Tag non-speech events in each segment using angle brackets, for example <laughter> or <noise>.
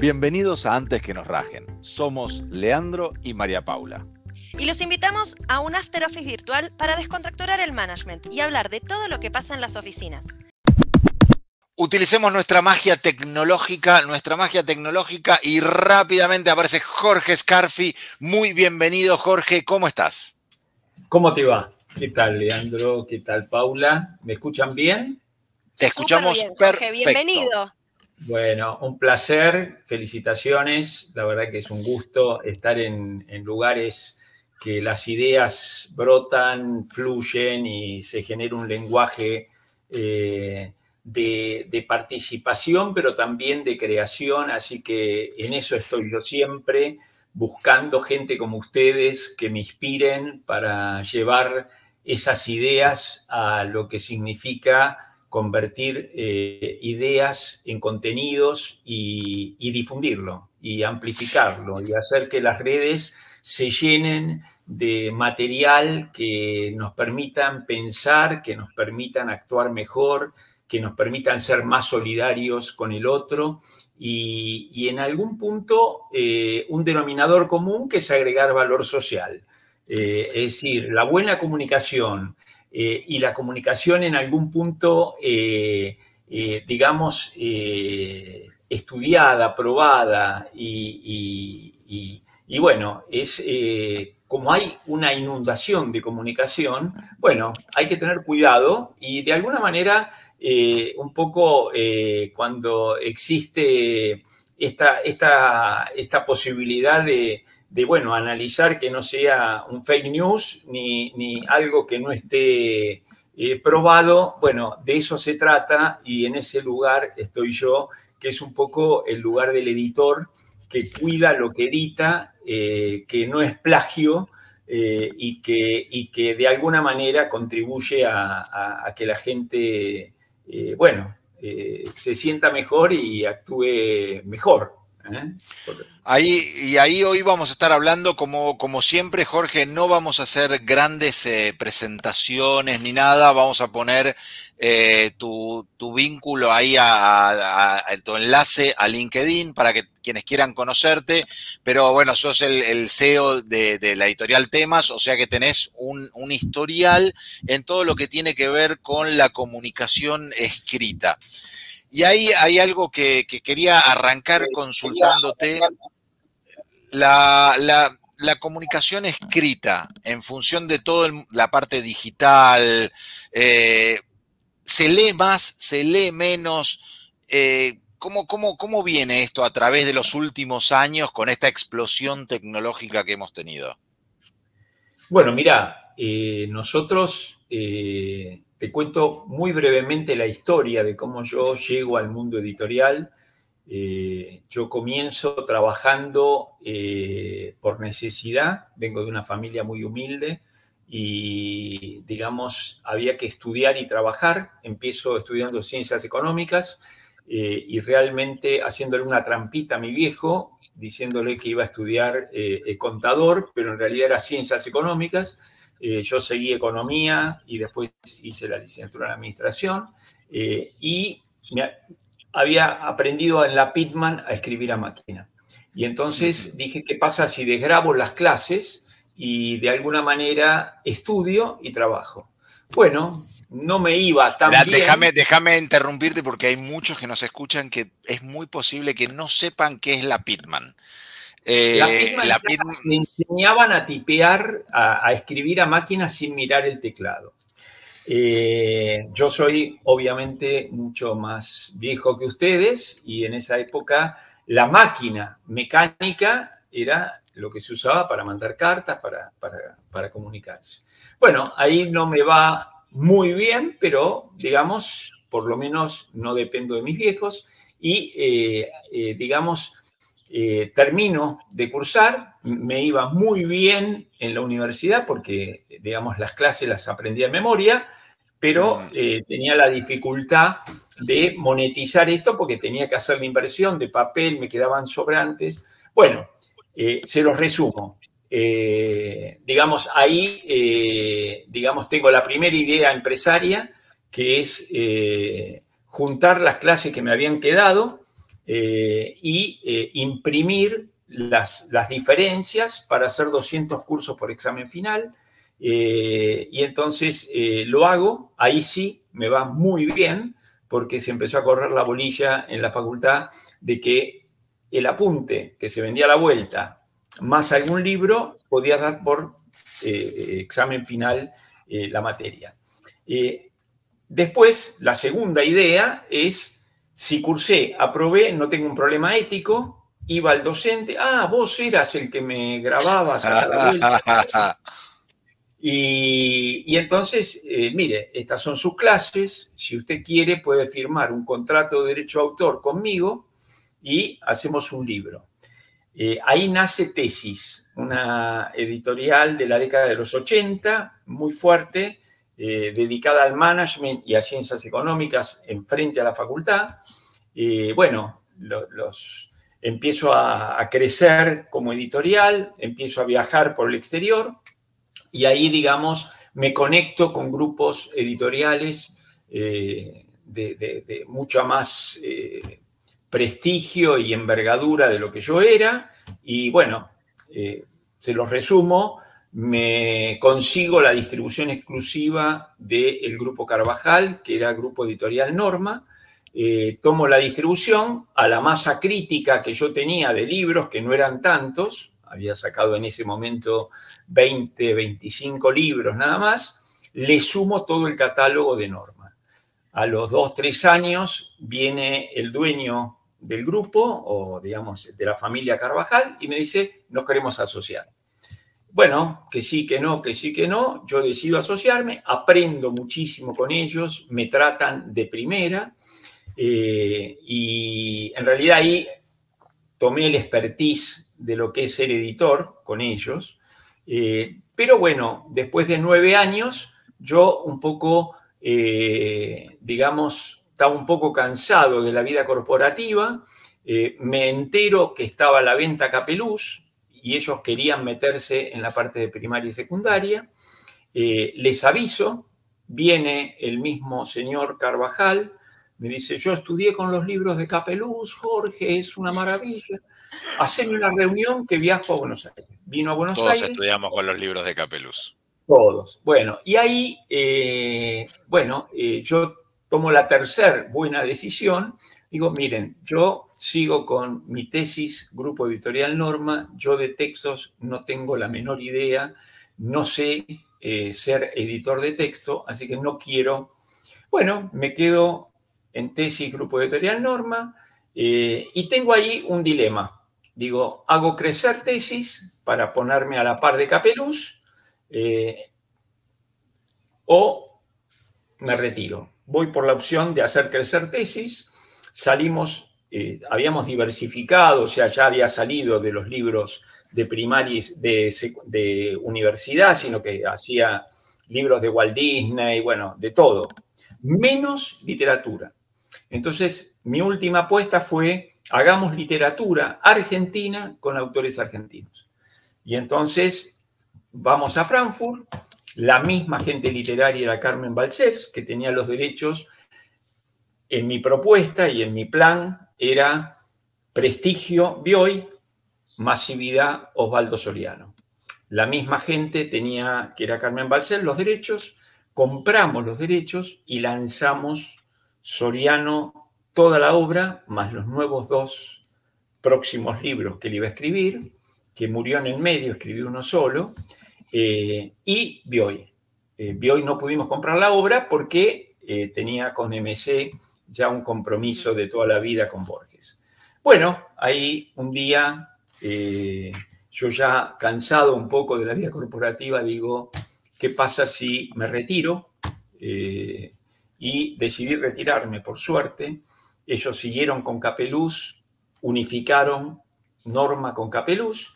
Bienvenidos a Antes que nos rajen. Somos Leandro y María Paula. Y los invitamos a un After Office virtual para descontracturar el management y hablar de todo lo que pasa en las oficinas. Utilicemos nuestra magia tecnológica, nuestra magia tecnológica y rápidamente aparece Jorge Scarfi. Muy bienvenido Jorge, ¿cómo estás? ¿Cómo te va? ¿Qué tal Leandro? ¿Qué tal Paula? ¿Me escuchan bien? Te escuchamos bien, Jorge, bienvenido. Bueno, un placer, felicitaciones. La verdad que es un gusto estar en, lugares que las ideas brotan, fluyen y se genera un lenguaje eh, de, participación, pero también de creación. Así que en eso estoy yo siempre, buscando gente como ustedes que me inspiren para llevar esas ideas a lo que significa convertir eh, ideas en contenidos y, difundirlo y amplificarlo y hacer que las redes se llenen de material que nos permitan pensar, que nos permitan actuar mejor, que nos permitan ser más solidarios con el otro y, en algún punto eh, un denominador común que es agregar valor social. Eh, es decir, la buena comunicación, eh, y la comunicación en algún punto, eh, eh, digamos, estudiada, probada y, bueno, es como hay una inundación de comunicación, bueno, hay que tener cuidado y de alguna manera, un poco cuando existe esta, esta, esta posibilidad de, de, bueno, analizar que no sea un fake news ni, algo que no esté eh, probado. Bueno, de eso se trata y en ese lugar estoy yo, que es un poco el lugar del editor que cuida lo que edita, eh, que no es plagio eh, y, que, y, que, de alguna manera contribuye a, a que la gente, bueno, se sienta mejor y actúe mejor. Ahí, y ahí hoy vamos a estar hablando, como, como siempre, Jorge, no vamos a hacer grandes eh, presentaciones ni nada, vamos a poner eh, tu, vínculo ahí, a, tu enlace a LinkedIn para que quienes quieran conocerte, pero bueno, sos el, CEO de, la editorial Temas, o sea que tenés un, historial en todo lo que tiene que ver con la comunicación escrita. Y ahí hay algo que, que quería arrancar consultándote la, la, comunicación escrita en función de toda la parte digital, eh, se lee más, se lee menos. Eh, ¿cómo, cómo, viene esto a través de los últimos años con esta explosión tecnológica que hemos tenido? Bueno, mira, eh, nosotros, te cuento muy brevemente la historia de cómo yo llego al mundo editorial. Eh, yo comienzo trabajando eh, por necesidad, vengo de una familia muy humilde y, digamos, había que estudiar y trabajar. Empiezo estudiando ciencias económicas eh, y realmente haciéndole una trampita a mi viejo, diciéndole que iba a estudiar contador, pero en realidad era ciencias económicas. Yo seguí economía y después hice la licenciatura en administración y me, había aprendido en la Pitman a escribir a máquina. Y entonces dije, ¿qué pasa si desgrabo las clases y de alguna manera estudio y trabajo? Bueno, no me iba tan bien. Déjame, déjame interrumpirte porque hay muchos que nos escuchan que es muy posible que no sepan qué es la Pitman. Eh, la me enseñaban a tipear, a escribir a máquina sin mirar el teclado. Eh, yo soy obviamente mucho más viejo que ustedes y en esa época la máquina mecánica era lo que se usaba para mandar cartas, para, para, comunicarse. Bueno, ahí no me va muy bien, pero digamos, por lo menos no dependo de mis viejos y eh, eh, termino de cursar, me iba muy bien en la universidad porque, digamos, las clases las aprendí de memoria, pero eh, tenía la dificultad de monetizar esto porque tenía que hacer la inversión de papel, me quedaban sobrantes. Bueno, eh, se los resumo. Digamos, ahí, digamos, tengo la primera idea empresaria, que es juntar las clases que me habían quedado y imprimir las, las, diferencias para hacer 200 cursos por examen final. y entonces lo hago, ahí sí me va muy bien, porque se empezó a correr la bolilla en la facultad de que el apunte que se vendía a la vuelta, más algún libro, podía dar por eh, examen final eh, la materia. Eh, después, la segunda idea es, si cursé, aprobé, no tengo un problema ético, iba al docente, ah, vos eras el que me grababas a la vuelta. <laughs> Y, entonces, eh, mire, estas son sus clases. Si usted quiere, puede firmar un contrato de derecho de autor conmigo y hacemos un libro. Eh, ahí nace Tesis, una editorial de la década de los 80, muy fuerte, eh, dedicada al management y a ciencias económicas en frente a la facultad. bueno, los, empiezo a, crecer como editorial, empiezo a viajar por el exterior y ahí, digamos, me conecto con grupos editoriales eh, de, mucho más eh, prestigio y envergadura de lo que yo era. Y bueno, se los resumo, me consigo la distribución exclusiva del grupo Carvajal, que era grupo editorial Norma. tomo la distribución a la masa crítica que yo tenía de libros, que no eran tantos, había sacado en ese momento 20, 25 libros nada más, le sumo todo el catálogo de Norma. A los dos, tres años viene el dueño del grupo, o digamos, de la familia Carvajal, y me dice, nos queremos asociar. Bueno, que sí, que no, que sí, que no, yo decido asociarme, aprendo muchísimo con ellos, me tratan de primera, eh, y en realidad ahí tomé el expertise de lo que es ser editor con ellos. Eh, pero bueno, después de nueve años, yo un poco, eh, digamos, estaba un poco cansado de la vida corporativa. Me entero que estaba la venta Capeluz y ellos querían meterse en la parte de primaria y secundaria. les aviso, viene el mismo señor Carvajal, me dice, yo estudié con los libros de Capeluz, Jorge, es una maravilla. Haceme una reunión que viajo a Buenos Aires. Vino a Buenos Todos Aires. Todos estudiamos con los libros de Capeluz. Todos. Bueno, y ahí, eh, bueno, eh, yo tomo la tercera buena decisión. Digo, miren, yo sigo con mi tesis, Grupo Editorial Norma. Yo de textos no tengo la menor idea. No sé eh, ser editor de texto, así que no quiero. Bueno, me quedo en tesis Grupo Editorial Norma, eh, y tengo ahí un dilema. Digo, hago crecer tesis para ponerme a la par de Capeluz, eh, o me retiro. Voy por la opción de hacer crecer tesis, salimos, eh, habíamos diversificado, o sea, ya había salido de los libros de primaria de, de universidad, sino que hacía libros de Walt Disney, bueno, de todo, menos literatura. Entonces, mi última apuesta fue, hagamos literatura argentina con autores argentinos. Y entonces, vamos a Frankfurt, la misma gente literaria era Carmen Balcells, que tenía los derechos. En mi propuesta y en mi plan era prestigio Bioy, masividad Osvaldo Soriano. La misma gente tenía, que era Carmen Balcells, los derechos, compramos los derechos y lanzamos Soriano toda la obra, más los nuevos dos próximos libros que él iba a escribir, que murió en el medio, escribió uno solo, eh, y Bioy. Eh, Bioy no pudimos comprar la obra porque eh, tenía con MC ya un compromiso de toda la vida con Borges. Bueno, ahí un día, yo ya cansado un poco de la vida corporativa, digo, ¿qué pasa si me retiro? y decidí retirarme, por suerte. Ellos siguieron con Capeluz, unificaron Norma con Capeluz,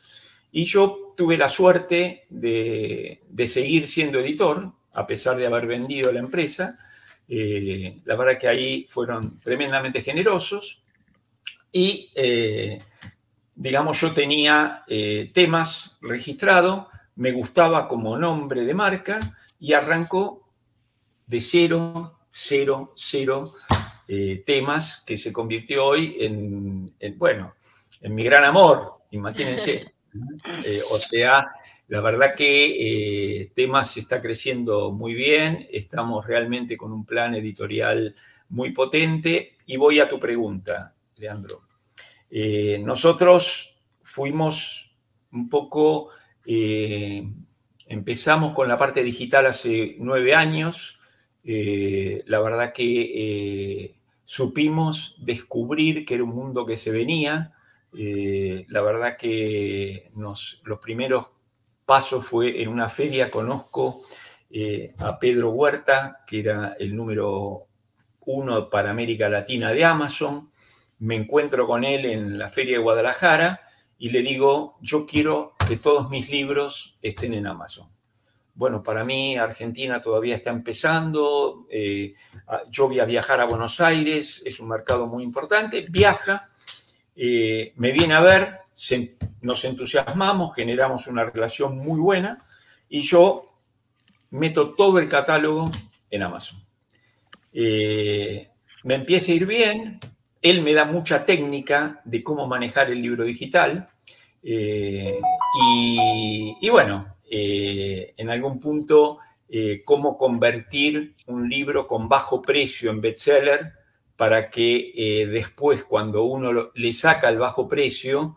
y yo tuve la suerte de, seguir siendo editor, a pesar de haber vendido la empresa. Eh, la verdad que ahí fueron tremendamente generosos y, eh, digamos, yo tenía eh, temas registrados, me gustaba como nombre de marca y arrancó de cero cero, cero, temas que se convirtió hoy en, bueno, en mi gran amor, imagínense. <laughs> o sea, la verdad que temas está creciendo muy bien, estamos realmente con un plan editorial muy potente y voy a tu pregunta, Leandro. nosotros fuimos un poco Empezamos con la parte digital hace nueve años. Eh, la verdad que eh, supimos descubrir que era un mundo que se venía. Eh, la verdad que nos, los primeros pasos fue en una feria, conozco a Pedro Huerta, que era el número uno para América Latina de Amazon. Me encuentro con él en la feria de Guadalajara y le digo, yo quiero que todos mis libros estén en Amazon. Bueno, para mí Argentina todavía está empezando, eh, yo voy a viajar a Buenos Aires, es un mercado muy importante, viaja, eh, me viene a ver, nos entusiasmamos, generamos una relación muy buena y yo meto todo el catálogo en Amazon. Eh, me empieza a ir bien, él me da mucha técnica de cómo manejar el libro digital. Eh, y, bueno, eh, en algún punto, cómo convertir un libro con bajo precio en bestseller para que después, cuando uno le saca el bajo precio,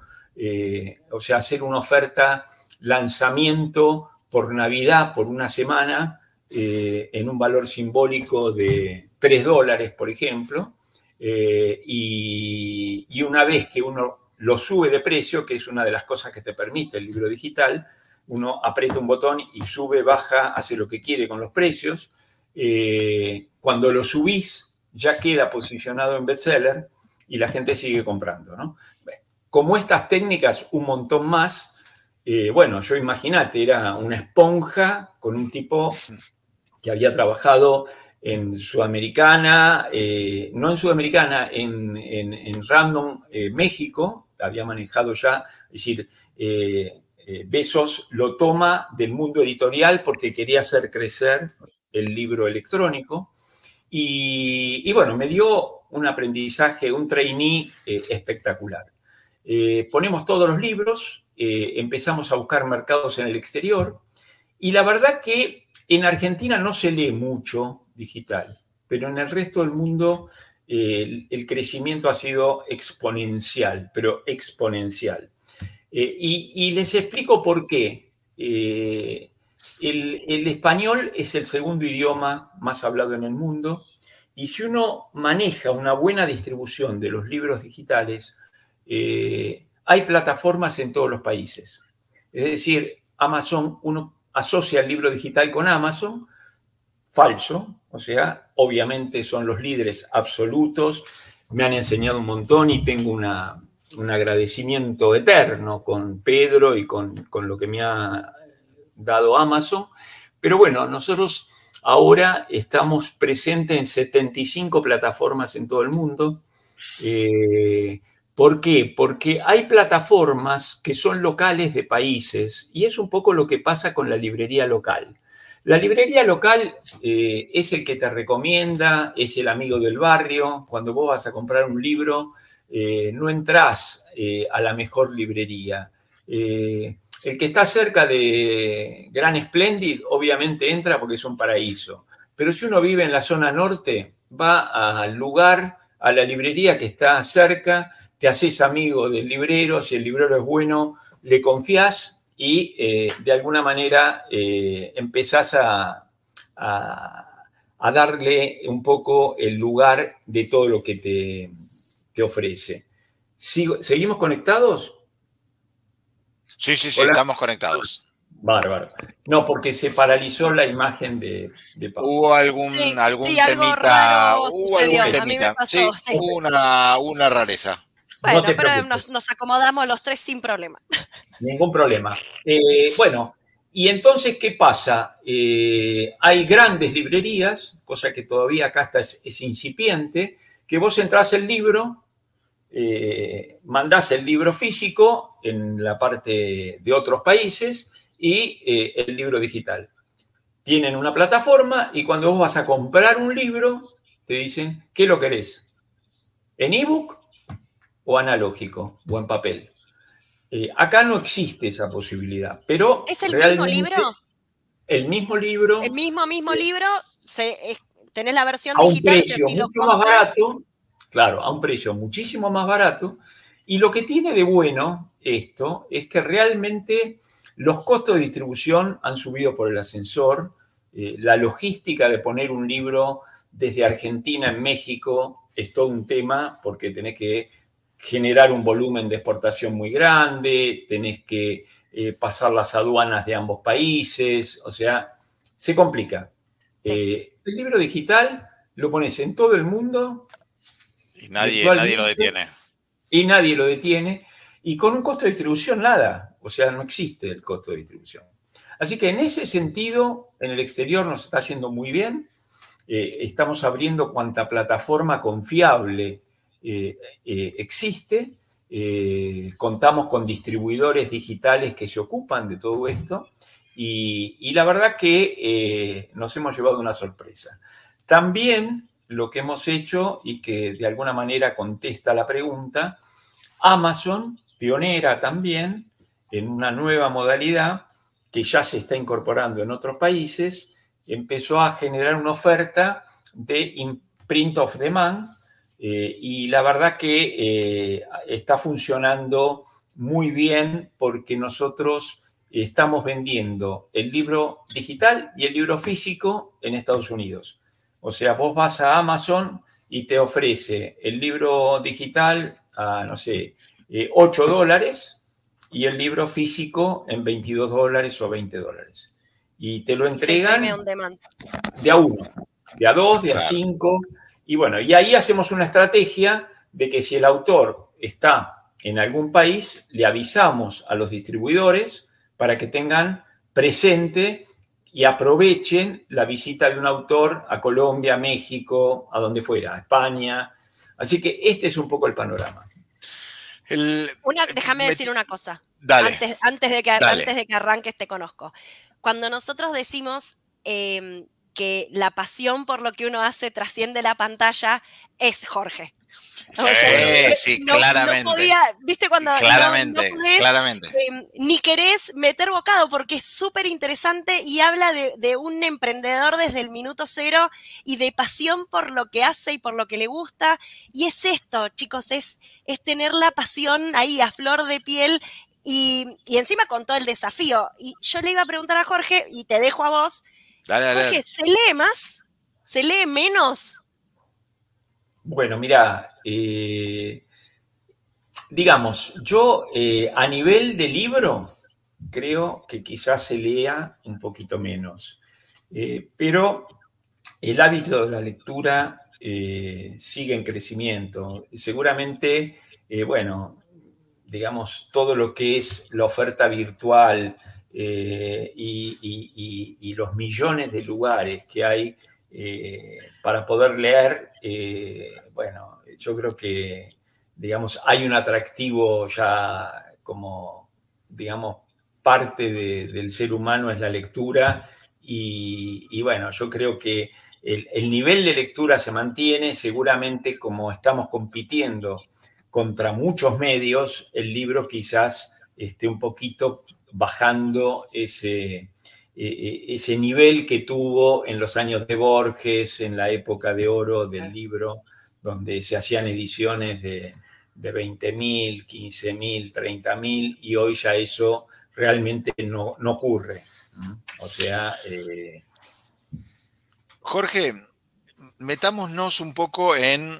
o sea, hacer una oferta lanzamiento por Navidad, por una semana, en un valor simbólico de 3 dólares, por ejemplo, eh, y, una vez que uno lo sube de precio, que es una de las cosas que te permite el libro digital, uno aprieta un botón y sube, baja, hace lo que quiere con los precios. Eh, cuando lo subís, ya queda posicionado en bestseller y la gente sigue comprando. Como estas técnicas, un montón más. Eh, bueno, yo imagínate, era una esponja con un tipo que había trabajado en Sudamericana, eh, no en Sudamericana, en, Random eh, México, había manejado ya, es decir, Besos lo toma del mundo editorial porque quería hacer crecer el libro electrónico. Y, bueno, me dio un aprendizaje, un trainee espectacular. Ponemos todos los libros, empezamos a buscar mercados en el exterior y la verdad que en Argentina no se lee mucho digital, pero en el resto del mundo el, crecimiento ha sido exponencial, pero exponencial. Eh, y, les explico por qué. Eh, el, español es el segundo idioma más hablado en el mundo y si uno maneja una buena distribución de los libros digitales, eh, hay plataformas en todos los países. Es decir, Amazon, uno asocia el libro digital con Amazon, falso, o sea, obviamente son los líderes absolutos, me han enseñado un montón y tengo un agradecimiento eterno con Pedro y con, lo que me ha dado Amazon. Pero bueno, nosotros ahora estamos presentes en 75 plataformas en todo el mundo. Eh, ¿Por qué? Porque hay plataformas que son locales de países y es un poco lo que pasa con la librería local. La librería local eh, es el que te recomienda, es el amigo del barrio. Cuando vos vas a comprar un libro, eh, no entras eh, a la mejor librería. el que está cerca de Gran Splendid, obviamente entra porque es un paraíso. Pero si uno vive en la zona norte, va al lugar, a la librería que está cerca, te haces amigo del librero, si el librero es bueno, le confías y eh, de alguna manera eh, empezás a, darle un poco el lugar de todo lo que te, te ofrece. ¿Seguimos conectados? Sí, sí, sí, estamos conectados. Bárbaro. No, porque se paralizó la imagen de, de Hubo algún, algún temita. Hubo algún temita. sí, hubo una, una rareza. Bueno, pero nos, acomodamos los tres sin problema. <laughs> Ningún problema. Eh, bueno, y entonces, ¿qué pasa? Eh, hay grandes librerías, cosa que todavía acá está, es, incipiente, que vos entrás el libro, eh, mandás el libro físico en la parte de otros países y el libro digital. Tienen una plataforma y cuando vos vas a comprar un libro, te dicen, ¿qué lo querés? ¿En ebook o analógico o en papel? Eh, acá no existe esa posibilidad, pero... ¿Es el mismo libro? El mismo libro. El mismo, mismo libro, se, tenés la versión a digital. un precio mucho más barato, claro, a un precio muchísimo más barato. Y lo que tiene de bueno esto es que realmente los costos de distribución han subido por el ascensor. Eh, la logística de poner un libro desde Argentina en México es todo un tema porque tenés que generar un volumen de exportación muy grande, tenés que eh, pasar las aduanas de ambos países, o sea, se complica. Eh, el libro digital lo pones en todo el mundo. Y nadie, nadie lo detiene. Y nadie lo detiene. Y con un costo de distribución nada. O sea, no existe el costo de distribución. Así que en ese sentido, en el exterior nos está yendo muy bien. Eh, estamos abriendo cuanta plataforma confiable eh, eh, existe. contamos con distribuidores digitales que se ocupan de todo esto. Y, la verdad que nos hemos llevado una sorpresa. También lo que hemos hecho y que de alguna manera contesta la pregunta, Amazon, pionera también, en una nueva modalidad que ya se está incorporando en otros países, empezó a generar una oferta de print of demand eh, y la verdad que eh, está funcionando muy bien porque nosotros estamos vendiendo el libro digital y el libro físico en Estados Unidos. O sea, vos vas a Amazon y te ofrece el libro digital a, no sé, 8 eh, dólares y el libro físico en 22 dólares o 20 dólares. Y te lo entregan de a uno, de a dos, de a cinco. Y bueno, y ahí hacemos una estrategia de que si el autor está en algún país, le avisamos a los distribuidores para que tengan presente y aprovechen la visita de un autor a Colombia, México, a donde fuera, a España. Así que este es un poco el panorama déjame decir una cosa. Antes, de que, antes de que arranques te conozco. Cuando nosotros decimos em, que la pasión por lo que uno hace trasciende la pantalla, es Jorge. Sí, sí, claramente. ¿Viste cuando claramente, claramente. Em, ni querés meter bocado porque es súper interesante y habla de, un emprendedor desde el minuto cero y de pasión por lo que hace y por lo que le gusta. Y es esto, chicos, es, es tener la pasión ahí a flor de piel y, encima con todo el desafío. Y yo le iba a preguntar a Jorge, y te dejo a vos, Jorge, ¿se lee más? ¿Se lee menos? Bueno, mira, eh, digamos, yo eh, a nivel de libro creo que quizás se lea un poquito menos, eh, pero el hábito de la lectura sigue en crecimiento. Seguramente, bueno, digamos, todo lo que es la oferta virtual y, los millones de lugares que hay para poder leer, eh, bueno, yo creo que, digamos, hay un atractivo ya como, digamos, parte del ser humano es la lectura y, bueno, yo creo que el, nivel de lectura se mantiene, seguramente como estamos compitiendo contra muchos medios, el libro quizás esté un poquito bajando ese, e, e, ese nivel que tuvo en los años de Borges, en la época de oro del libro, donde se hacían ediciones de, de 20.000, 15.000, 30.000, y hoy ya eso realmente no, ocurre. O sea... Eh, Jorge, metámonos un poco en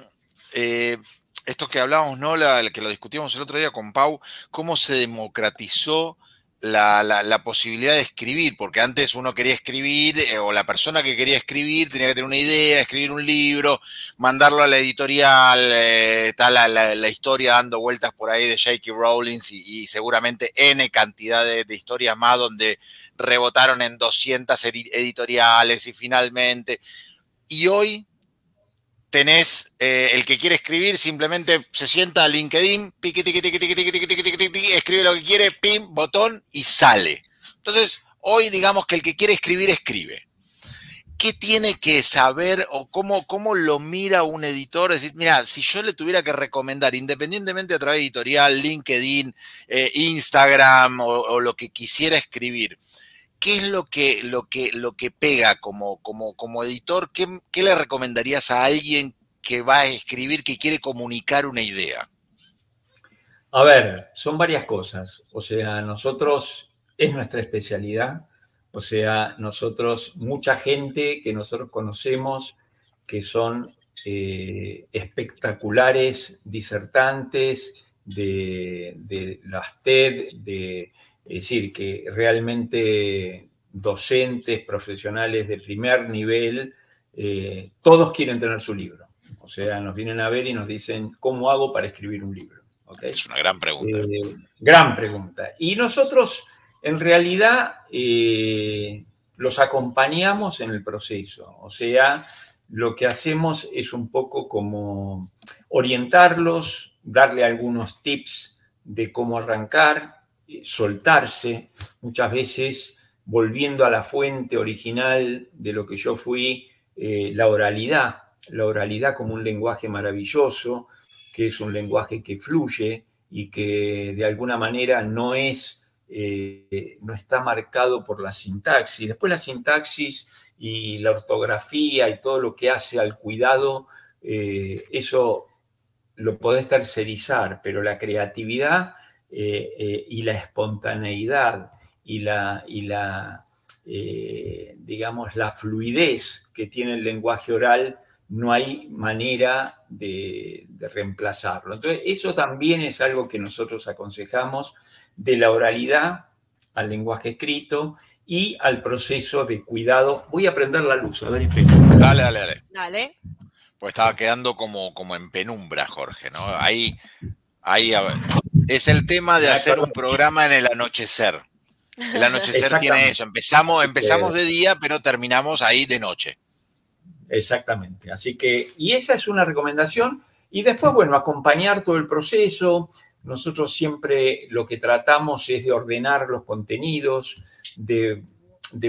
eh, esto que hablábamos, ¿no? La, que lo discutimos el otro día con Pau, cómo se democratizó la, posibilidad de escribir, porque antes uno quería escribir, eh, o la persona que quería escribir tenía que tener una idea, escribir un libro, mandarlo a la editorial, eh, está la, historia dando vueltas por ahí de J.K. Rowling y, seguramente N cantidad de, de, historias más donde rebotaron en 200 editoriales y finalmente. Y hoy tenés el que quiere escribir, simplemente se sienta a LinkedIn, escribe lo que quiere, pim, botón y sale. Entonces, hoy digamos que el que quiere escribir, escribe. ¿qué tiene que saber o cómo, cómo lo mira un editor? Es decir, mira, si yo le tuviera que recomendar, independientemente a través de editorial, LinkedIn, eh, Instagram o, lo que quisiera escribir, ¿qué es lo que, lo que, lo que pega como, como, como editor? ¿Qué, ¿Qué le recomendarías a alguien que va a escribir, que quiere comunicar una idea? A ver, son varias cosas. O sea, nosotros es nuestra especialidad. O sea, nosotros, mucha gente que nosotros conocemos que son eh, espectaculares disertantes de, de, las TED, de, es decir, que realmente docentes, profesionales de primer nivel, eh, todos quieren tener su libro. O sea, nos vienen a ver y nos dicen, ¿cómo hago para escribir un libro? Es una gran pregunta. Eh, gran pregunta. Y nosotros, en realidad, eh, los acompañamos en el proceso. O sea, lo que hacemos es un poco como orientarlos, darle algunos tips de cómo arrancar, soltarse, muchas veces volviendo a la fuente original de lo que yo fui, eh, la oralidad, la oralidad como un lenguaje maravilloso, que es un lenguaje que fluye y que de alguna manera no es, eh, no está marcado por la sintaxis. Después la sintaxis y la ortografía y todo lo que hace al cuidado, eh, eso lo podés tercerizar, pero la creatividad eh, y la espontaneidad y la, y la digamos, la fluidez que tiene el lenguaje oral, no hay manera de, reemplazarlo. Entonces, eso también es algo que nosotros aconsejamos de la oralidad al lenguaje escrito y al proceso de cuidado. Voy a prender la luz, a ver, espera. Dale, dale, dale. Dale. Pues estaba quedando como, como en penumbra, Jorge, ¿no? Ahí, ahí, a ver. Es el tema de hacer un programa en el anochecer. El anochecer tiene eso. Empezamos, empezamos de día, pero terminamos ahí de noche. Exactamente. Así que, y esa es una recomendación. Y después, bueno, acompañar todo el proceso. Nosotros siempre lo que tratamos es de ordenar los contenidos, de,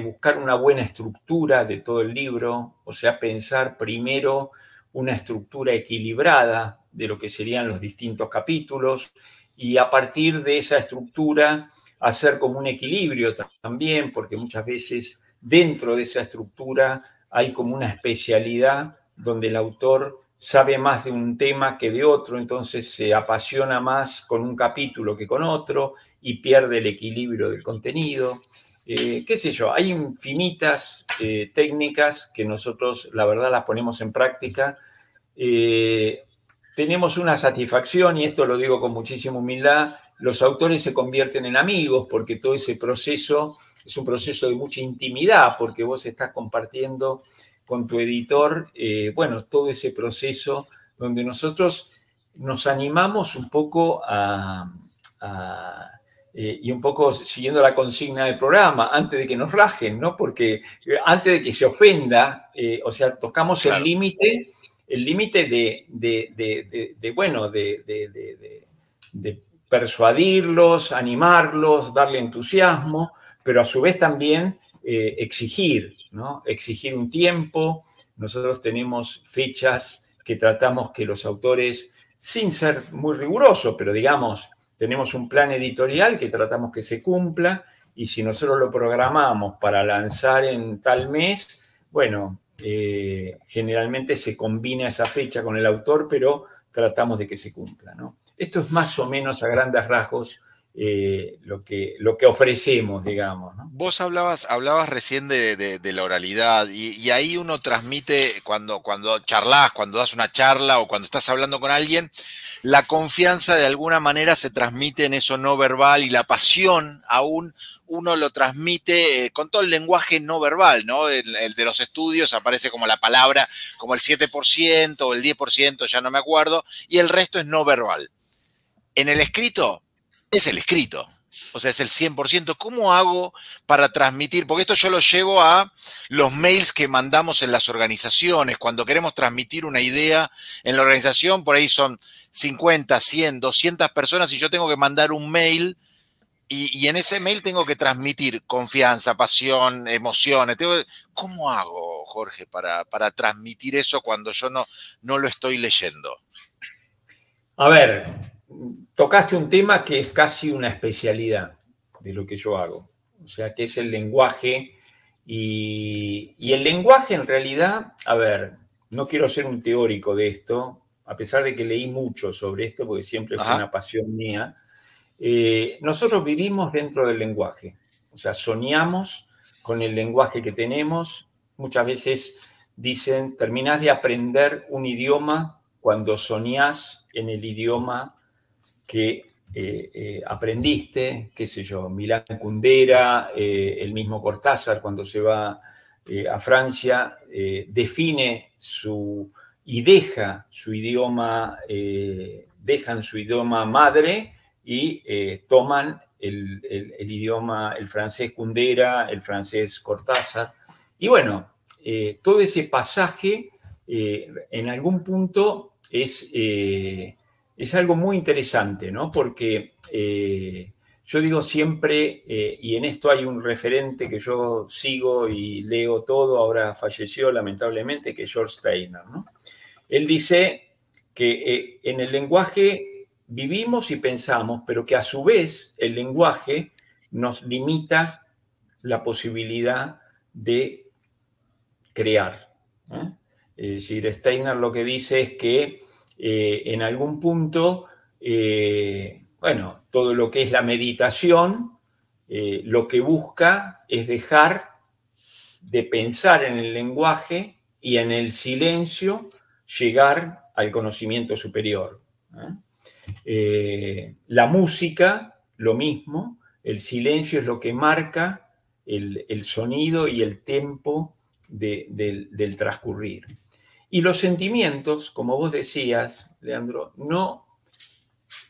buscar una buena estructura de todo el libro, o sea, pensar primero una estructura equilibrada de lo que serían los distintos capítulos y a partir de esa estructura hacer como un equilibrio también, porque muchas veces dentro de esa estructura hay como una especialidad donde el autor sabe más de un tema que de otro, entonces se apasiona más con un capítulo que con otro y pierde el equilibrio del contenido. Eh, qué sé yo, hay infinitas eh, técnicas que nosotros, la verdad, las ponemos en práctica. Eh, tenemos una satisfacción, y esto lo digo con muchísima humildad, los autores se convierten en amigos porque todo ese proceso es un proceso de mucha intimidad porque vos estás compartiendo con tu editor, eh, bueno, todo ese proceso donde nosotros nos animamos un poco a, eh, y un poco siguiendo la consigna del programa, antes de que nos rajen, ¿no? Porque eh, antes de que se ofenda, o sea, tocamos el límite, el límite de, bueno, de, persuadirlos, animarlos, darle entusiasmo, pero a su vez también eh, exigir. Exigir un tiempo. Nosotros tenemos fechas que tratamos que los autores, sin ser muy rigurosos, pero digamos, tenemos un plan editorial que tratamos que se cumpla y si nosotros lo programamos para lanzar en tal mes, bueno, eh, generalmente se combina esa fecha con el autor, pero tratamos de que se cumpla. Esto es más o menos a grandes rasgos eh, lo, que, ofrecemos, digamos. Vos hablabas, hablabas recién de, la oralidad y, ahí uno transmite cuando, cuando charlas, cuando das una charla o cuando estás hablando con alguien, la confianza de alguna manera se transmite en eso no verbal y la pasión aún uno lo transmite eh, con todo el lenguaje no verbal, ¿no? El, el, de los estudios aparece como la palabra, como el 7% o el 10%, ya no me acuerdo, y el resto es no verbal. En el escrito es el escrito. O sea, es el 100%. ¿Cómo hago para transmitir? Porque esto yo lo llevo a los mails que mandamos en las organizaciones. Cuando queremos transmitir una idea en la organización, por ahí son 50, 100, 200 personas y yo tengo que mandar un mail y, en ese mail tengo que transmitir confianza, pasión, emociones. ¿Cómo hago, Jorge, para, para, transmitir eso cuando yo no, no lo estoy leyendo? A ver, tocaste un tema que es casi una especialidad de lo que yo hago, o sea, que es el lenguaje. Y, y el lenguaje en realidad, a ver, no quiero ser un teórico de esto, a pesar de que leí mucho sobre esto, porque siempre fue una pasión mía eh, nosotros vivimos dentro del lenguaje, o sea, soñamos con el lenguaje que tenemos. Muchas veces dicen, terminás de aprender un idioma cuando soñás en el idioma que eh, eh, aprendiste, qué sé yo, Milán Kundera, el mismo Cortázar cuando se va a Francia, define su y deja su idioma, dejan su idioma madre y eh, toman el, idioma, el francés Kundera, el francés Cortázar. Y bueno, eh, todo ese pasaje eh, en algún punto es, es, algo muy interesante, ¿no? Porque yo digo siempre, y en esto hay un referente que yo sigo y leo todo, ahora falleció lamentablemente, que es George Steiner, ¿no? Él dice que en el lenguaje vivimos y pensamos, pero que a su vez el lenguaje nos limita la posibilidad de crear. ¿eh? Steiner lo que dice es que eh, en algún punto, eh, bueno, todo lo que es la meditación, lo que busca es dejar de pensar en el lenguaje y en el silencio llegar al conocimiento superior. Eh, la música, lo mismo, el silencio es lo que marca el, sonido y el tempo del, transcurrir. Y los sentimientos, como vos decías, Leandro, no,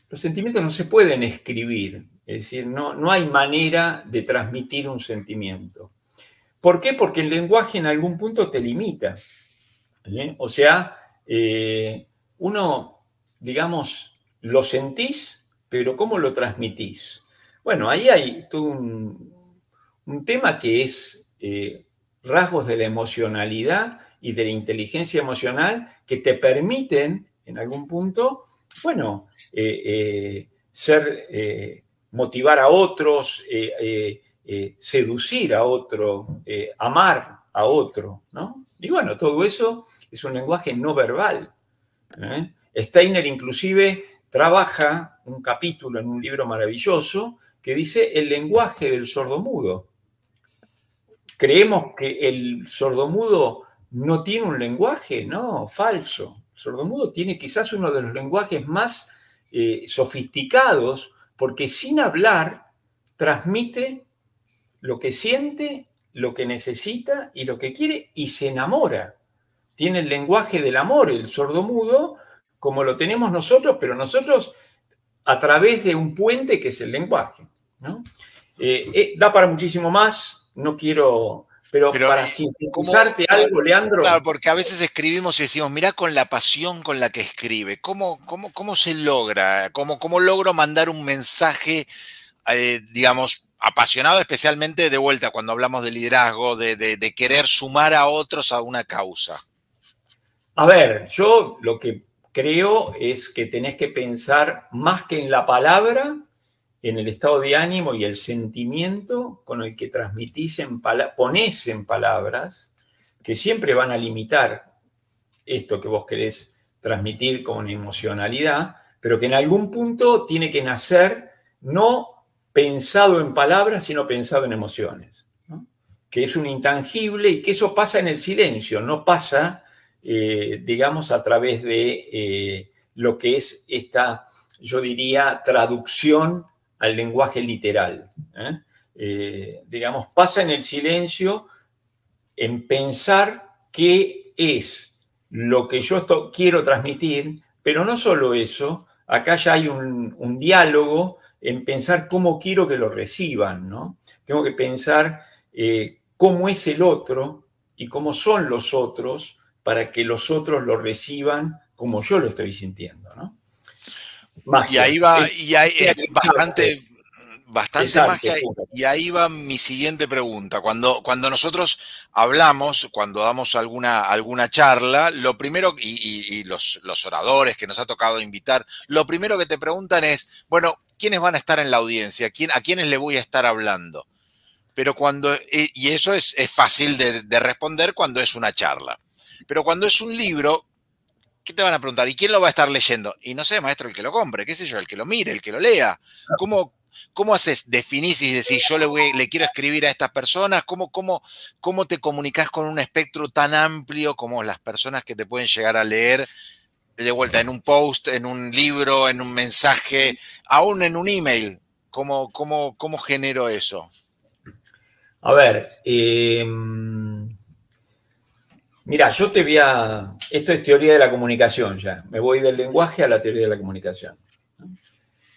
los sentimientos no se pueden escribir, es decir, no, no hay manera de transmitir un sentimiento. ¿Por qué? Porque el lenguaje en algún punto te limita. ¿eh? O sea, eh, uno, digamos, lo sentís, pero ¿cómo lo transmitís? Bueno, ahí hay un, tema que es eh, rasgos de la emocionalidad y de la inteligencia emocional que te permiten, en algún punto, bueno, eh, eh, ser, motivar a otros, seducir a otro, amar a otro, ¿no? Y bueno, todo eso es un lenguaje no verbal. Steiner inclusive trabaja un capítulo en un libro maravilloso que dice el lenguaje del sordomudo. Creemos que el sordomudo no tiene un lenguaje, no, falso. El sordomudo tiene quizás uno de los lenguajes más eh, sofisticados porque sin hablar transmite lo que siente, lo que necesita y lo que quiere y se enamora. Tiene el lenguaje del amor, el sordomudo, como lo tenemos nosotros, pero nosotros a través de un puente que es el lenguaje. Eh, eh, da para muchísimo más, no quiero, pero, para sintetizarte algo, Leandro. Claro, porque a veces escribimos y decimos, mira con la pasión con la que escribe, ¿cómo, cómo, cómo se logra? ¿Cómo, ¿Cómo logro mandar un mensaje, eh, digamos, apasionado, especialmente de vuelta cuando hablamos de liderazgo, de querer sumar a otros a una causa? A ver, yo lo que creo es que tenés que pensar más que en la palabra, en el estado de ánimo y el sentimiento con el que transmitís, en ponés en palabras, que siempre van a limitar esto que vos querés transmitir con emocionalidad, pero que en algún punto tiene que nacer no pensado en palabras, sino pensado en emociones, que es un intangible y que eso pasa en el silencio, no pasa eh, digamos, a través de eh, lo que es esta, yo diría, traducción al lenguaje literal. ¿eh? digamos, pasa en el silencio en pensar qué es lo que yo quiero transmitir, pero no solo eso, acá ya hay un, diálogo en pensar cómo quiero que lo reciban, ¿no? Tengo que pensar cómo es el otro y cómo son los otros para que los otros lo reciban como yo lo estoy sintiendo. ¿no? Y ahí va, y hay bastante, bastante magia y ahí va mi siguiente pregunta. Cuando, cuando nosotros hablamos, cuando damos alguna, alguna charla, lo primero, y, los, los, oradores que nos ha tocado invitar, lo primero que te preguntan es, bueno, ¿quiénes van a estar en la audiencia? ¿Quién, ¿A quiénes le voy a estar hablando? Pero cuando, eh, y eso es, es fácil de, de responder cuando es una charla. Pero cuando es un libro, ¿qué te van a preguntar? ¿Y quién lo va a estar leyendo? Y no sé, maestro, el que lo compre, qué sé yo, el que lo mire, el que lo lea. ¿Cómo, cómo haces, definís y decís, yo le, voy, le quiero escribir a estas personas? ¿Cómo, cómo, ¿Cómo te comunicas con un espectro tan amplio como las personas que te pueden llegar a leer de vuelta en un post, en un libro, en un mensaje, aún en un email? ¿Cómo, cómo, cómo genero eso? A ver, eh, Mira, yo te voy a... Esto es teoría de la comunicación ya. Me voy del lenguaje a la teoría de la comunicación.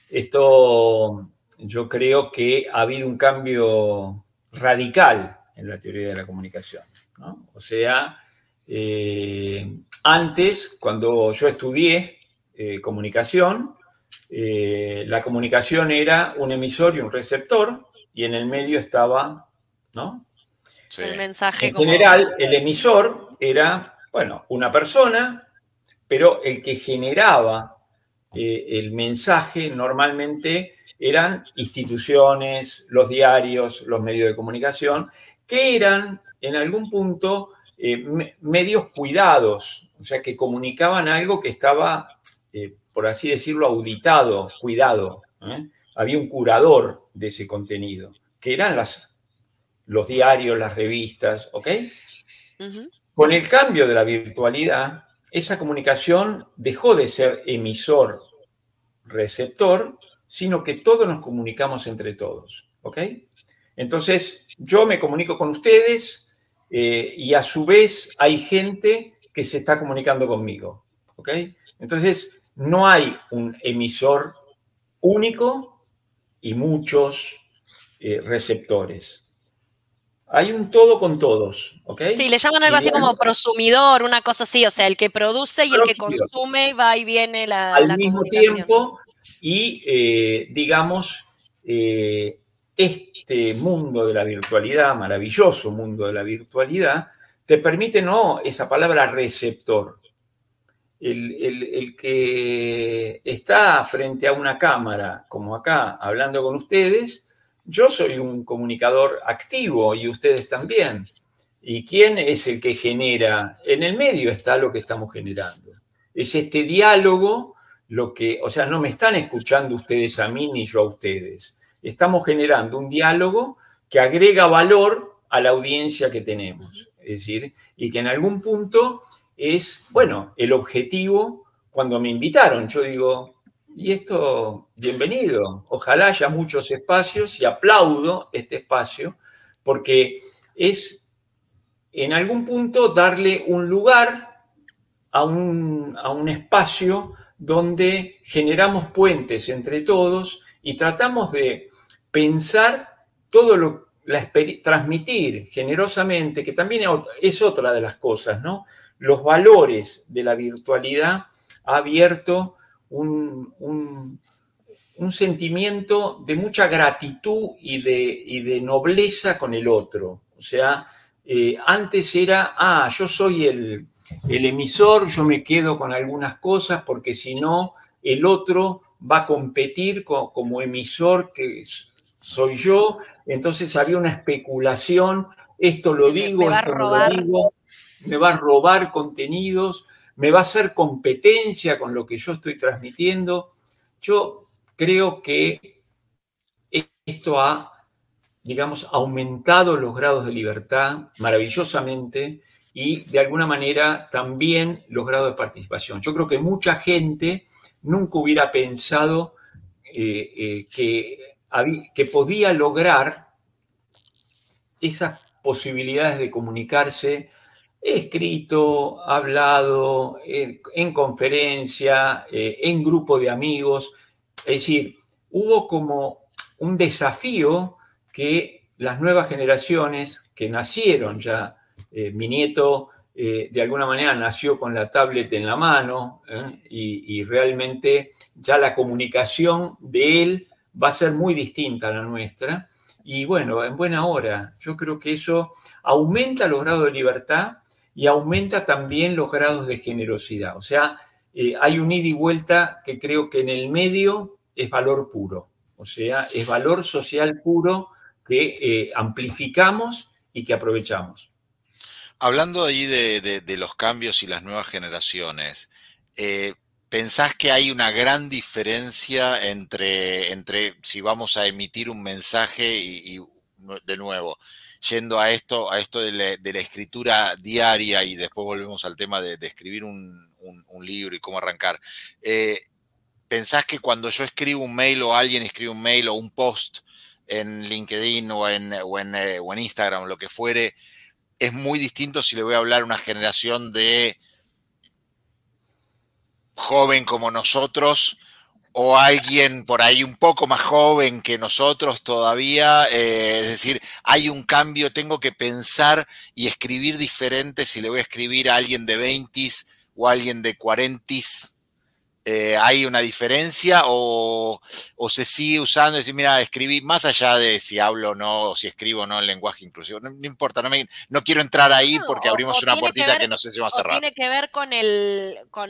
Esto yo creo que ha habido un cambio radical en la teoría de la comunicación. O sea, eh, antes, cuando yo estudié eh, comunicación, eh, la comunicación era un emisor y un receptor, y en el medio estaba, ¿no? El mensaje. En general, el emisor era, bueno, una persona, pero el que generaba eh, el mensaje normalmente eran instituciones, los diarios, los medios de comunicación, que eran en algún punto eh, medios cuidados, o sea, que comunicaban algo que estaba, eh, por así decirlo, auditado, cuidado. Había un curador de ese contenido, que eran las, los diarios, las revistas, ¿ok? Con el cambio de la virtualidad, esa comunicación dejó de ser emisor-receptor, sino que todos nos comunicamos entre todos. ¿Ok? Entonces, yo me comunico con ustedes eh, y a su vez hay gente que se está comunicando conmigo. ¿Ok? Entonces, no hay un emisor único y muchos eh, receptores hay un todo con todos, ¿ok? Sí, le llaman algo así como prosumidor, una cosa así, o sea, el que produce y el que consume va y viene la. Al mismo tiempo, y eh, digamos, eh, este mundo de la virtualidad, maravilloso mundo de la virtualidad, te permite, no, esa palabra receptor. el que está frente a una cámara, como acá, hablando con ustedes, yo soy un comunicador activo y ustedes también. ¿Y quién es el que genera? En el medio está lo que estamos generando. Es este diálogo lo que, o sea, no me están escuchando ustedes a mí ni yo a ustedes. Estamos generando un diálogo que agrega valor a la audiencia que tenemos. Es decir, y que en algún punto es, bueno, el objetivo cuando me invitaron. Yo digo, y esto, bienvenido. Ojalá haya muchos espacios y aplaudo este espacio porque es en algún punto darle un lugar a un, a un espacio donde generamos puentes entre todos y tratamos de pensar todo lo la, transmitir generosamente, que también es otra de las cosas, ¿no? Los valores de la virtualidad ha abierto un, sentimiento de mucha gratitud y de, de, nobleza con el otro. O sea, eh, antes era, ah, yo soy el, emisor, yo me quedo con algunas cosas porque si no, el otro va a competir como emisor que soy yo. Entonces había una especulación, esto lo digo, esto no lo digo, me va a robar contenidos me va a hacer competencia con lo que yo estoy transmitiendo. Yo creo que esto ha, digamos, aumentado los grados de libertad maravillosamente y de alguna manera también los grados de participación. Yo creo que mucha gente nunca hubiera pensado eh, eh, que, que podía lograr esas posibilidades de comunicarse escrito, hablado, en, conferencia, eh, en grupo de amigos. Es decir, hubo como un desafío que las nuevas generaciones que nacieron ya, eh, mi nieto eh, de alguna manera nació con la tablet en la mano y, realmente ya la comunicación de él va a ser muy distinta a la nuestra. Y bueno, en buena hora, yo creo que eso aumenta los grados de libertad y aumenta también los grados de generosidad. O sea, eh, hay un ida y vuelta que creo que en el medio es valor puro. O sea, es valor social puro que eh, amplificamos y que aprovechamos. Hablando ahí de, los cambios y las nuevas generaciones, eh, ¿pensás que hay una gran diferencia entre, entre si vamos a emitir un mensaje y, de nuevo, yendo a esto, a esto de la, escritura diaria y después volvemos al tema de, escribir un, libro y cómo arrancar? Eh, ¿Pensás que cuando yo escribo un mail o alguien escribe un mail o un post en LinkedIn o en, o en, eh, o en Instagram lo que fuere, es muy distinto si le voy a hablar a una generación de joven como nosotros o alguien por ahí un poco más joven que nosotros todavía. Eh, es decir, hay un cambio, tengo que pensar y escribir diferente si le voy a escribir a alguien de 20 o a alguien de 40 eh, ¿hay una diferencia o, se sigue usando? decir, mira, escribí más allá de si hablo o no, o si escribo o no en lenguaje inclusivo. No, importa, no, me, no, quiero entrar ahí porque abrimos una puertita que, no sé si va a cerrar. Tiene que ver con, el, con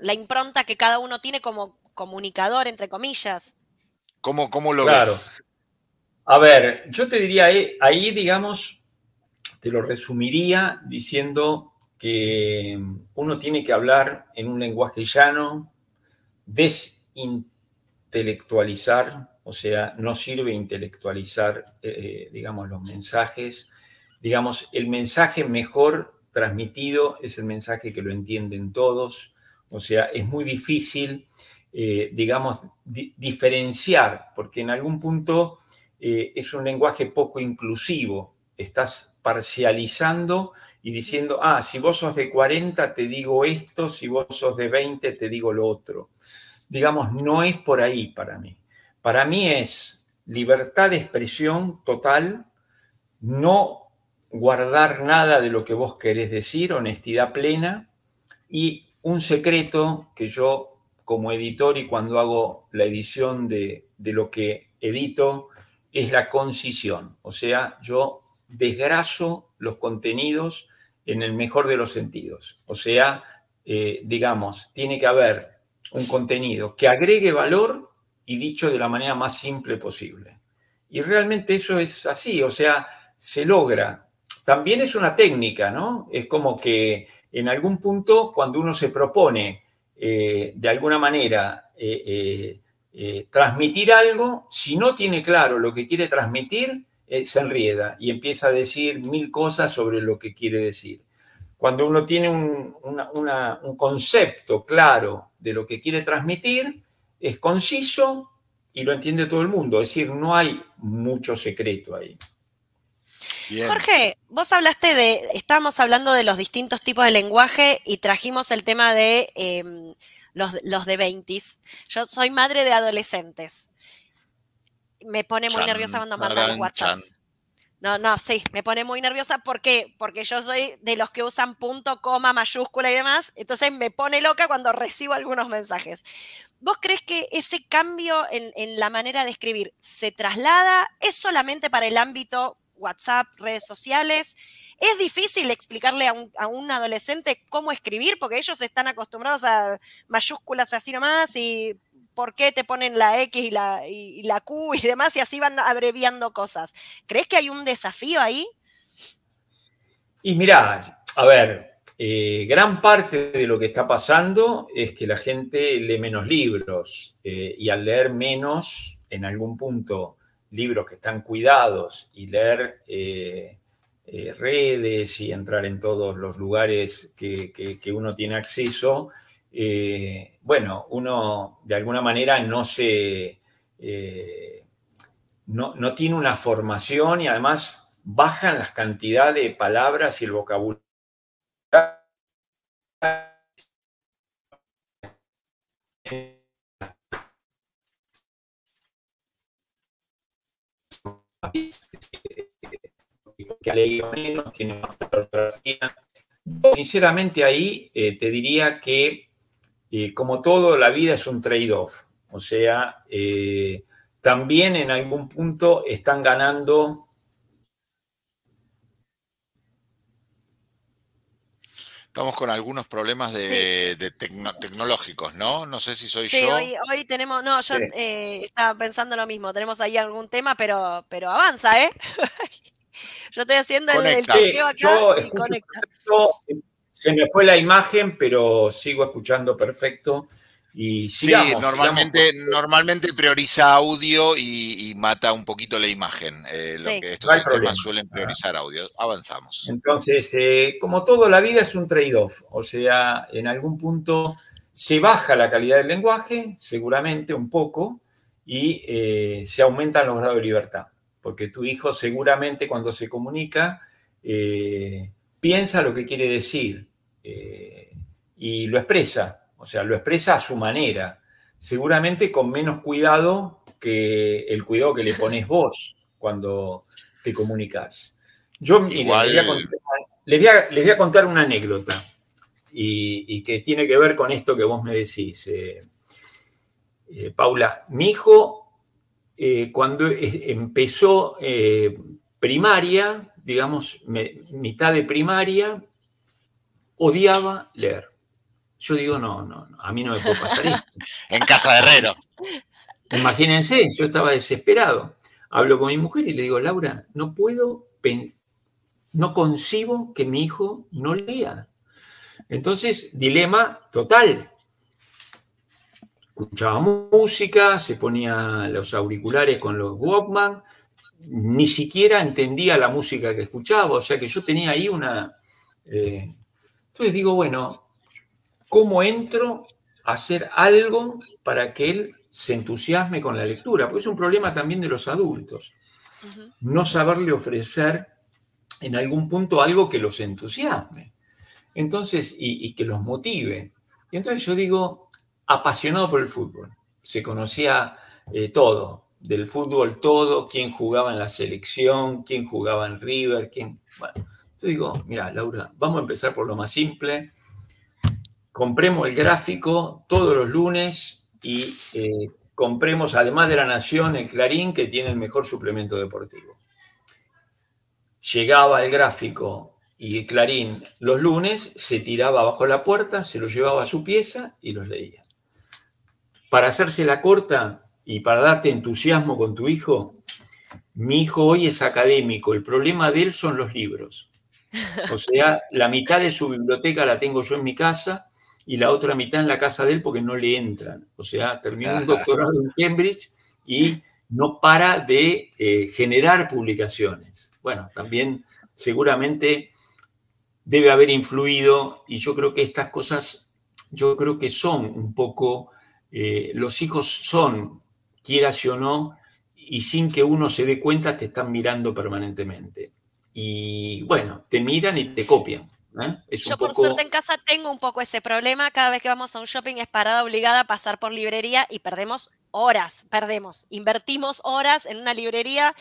la impronta que cada uno tiene como comunicador, entre comillas. ¿Cómo, cómo lo claro. ves? A ver, yo te diría, eh, ahí, digamos, te lo resumiría diciendo que uno tiene que hablar en un lenguaje llano, desintelectualizar, o sea, no sirve intelectualizar, eh, digamos, los mensajes. Digamos, el mensaje mejor transmitido es el mensaje que lo entienden todos. O sea, es muy difícil, eh, digamos, diferenciar, porque en algún punto eh, es un lenguaje poco inclusivo. Estás parcializando y diciendo, ah, si vos sos de 40 te digo esto, si vos sos de 20 te digo lo otro digamos, no es por ahí para mí. Para mí es libertad de expresión total, no guardar nada de lo que vos querés decir, honestidad plena y un secreto que yo como editor y cuando hago la edición de, lo que edito es la concisión. O sea, yo desgraso los contenidos en el mejor de los sentidos. O sea, eh, digamos, tiene que haber un contenido que agregue valor y dicho de la manera más simple posible. Y realmente eso es así, o sea, se logra. También es una técnica, ¿no? Es como que en algún punto cuando uno se propone eh, de alguna manera eh, eh, transmitir algo, si no tiene claro lo que quiere transmitir, se enrieda y empieza a decir mil cosas sobre lo que quiere decir. Cuando uno tiene un, un concepto claro de lo que quiere transmitir, es conciso y lo entiende todo el mundo. Es decir, no hay mucho secreto ahí. Jorge, vos hablaste de, estamos hablando de los distintos tipos de lenguaje y trajimos el tema de em, los, los, de 20 Yo soy madre de adolescentes. Me pone muy nerviosa cuando mandan WhatsApp. No, no, sí, me pone muy nerviosa. ¿Por qué? Porque yo soy de los que usan punto, coma, mayúscula y demás. Entonces me pone loca cuando recibo algunos mensajes. ¿Vos crees que ese cambio en, la manera de escribir se traslada? ¿Es solamente para el ámbito WhatsApp, redes sociales? ¿Es difícil explicarle a un, adolescente cómo escribir? Porque ellos están acostumbrados a mayúsculas así nomás y por qué te ponen la X y la, y, la Q y demás, y así van abreviando cosas. ¿Crees que hay un desafío ahí? Y mira, a ver, eh, gran parte de lo que está pasando es que la gente lee menos libros eh, y al leer menos, en algún punto, libros que están cuidados y leer eh, redes y entrar en todos los lugares que, que uno tiene acceso, eh, bueno, uno de alguna manera no se... Eh, no, tiene una formación y además bajan las cantidades de palabras y el vocabulario menos, tiene más ortografía. Sinceramente ahí eh, te diría que como todo, la vida es un trade-off. O sea, eh, también en algún punto están ganando Estamos con algunos problemas de, tecnológicos, ¿no? No sé si soy yo. Sí, hoy, tenemos, no, yo eh, estaba pensando lo mismo, tenemos ahí algún tema, pero, pero avanza, ¿eh? <laughs> yo estoy haciendo el, el acá yo se me fue la imagen, pero sigo escuchando perfecto sí, normalmente, normalmente prioriza audio y, mata un poquito la imagen. Eh, lo que estos sistemas suelen priorizar audio. Avanzamos. Entonces, eh, como todo, la vida es un trade-off. O sea, en algún punto se baja la calidad del lenguaje, seguramente un poco, y eh, se aumentan los grados de libertad. Porque tu hijo seguramente cuando se comunica piensa lo que quiere decir y lo expresa o sea, lo expresa a su manera, seguramente con menos cuidado que el cuidado que le <laughs> pones vos cuando te comunicas. Yo les, voy a contar, una anécdota y, que tiene que ver con esto que vos me decís. Eh, eh, Paula, mi hijo, eh, cuando empezó primaria, digamos, mitad de primaria, odiaba leer. Yo digo, no, no, a mí no me puedo pasar esto. <laughs> en casa de Herrero. Imagínense, yo estaba desesperado. Hablo con mi mujer y le digo, Laura, no puedo, no concibo que mi hijo no lea. Entonces, dilema total. Escuchaba música, se ponía los auriculares con los Walkman, ni siquiera entendía la música que escuchaba, o sea que yo tenía ahí una... Eh, entonces digo, bueno, cómo entro a hacer algo para que él se entusiasme con la lectura, porque es un problema también de los adultos. No saberle ofrecer en algún punto algo que los entusiasme. Entonces, y, que los motive. Y entonces yo digo, apasionado por el fútbol. Se conocía eh, todo, del fútbol todo, quién jugaba en la selección, quién jugaba en River, quién... Bueno, entonces digo, mira, Laura, vamos a empezar por lo más simple compremos el gráfico todos los lunes y eh, compremos, además de La Nación, el Clarín, que tiene el mejor suplemento deportivo. Llegaba el gráfico y el Clarín los lunes, se tiraba bajo la puerta, se lo llevaba a su pieza y los leía. Para hacerse la corta y para darte entusiasmo con tu hijo, mi hijo hoy es académico, el problema de él son los libros. O sea, la mitad de su biblioteca la tengo yo en mi casa y la otra mitad en la casa de él porque no le entran. O sea, terminó un doctorado en Cambridge y no para de eh, generar publicaciones. Bueno, también seguramente debe haber influido y yo creo que estas cosas, yo creo que son un poco, eh, los hijos son, quieras o no, y sin que uno se dé cuenta te están mirando permanentemente. Y bueno, te miran y te copian. ¿Eh? Yo por suerte en casa tengo un poco ese problema. Cada vez que vamos a un shopping es parada obligada a pasar por librería y perdemos horas, perdemos. Invertimos horas en una librería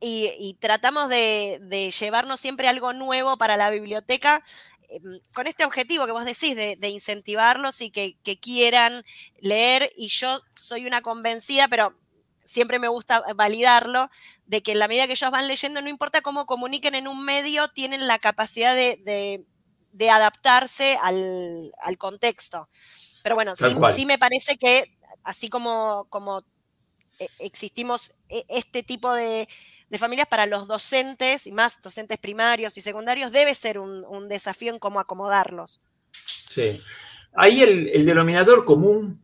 y, tratamos de, llevarnos siempre algo nuevo para la biblioteca em, con este objetivo que vos decís, de, incentivarlos y que, quieran leer. Y yo soy una convencida, pero siempre me gusta validarlo, de que en la medida que ellos van leyendo, no importa cómo comuniquen en un medio, tienen la capacidad de, adaptarse al, contexto. Pero bueno, sí, me parece que así como, como eh, existimos e, este tipo de, familias para los docentes, y más docentes primarios y secundarios, debe ser un, desafío en cómo acomodarlos. Sí. Ahí el denominador común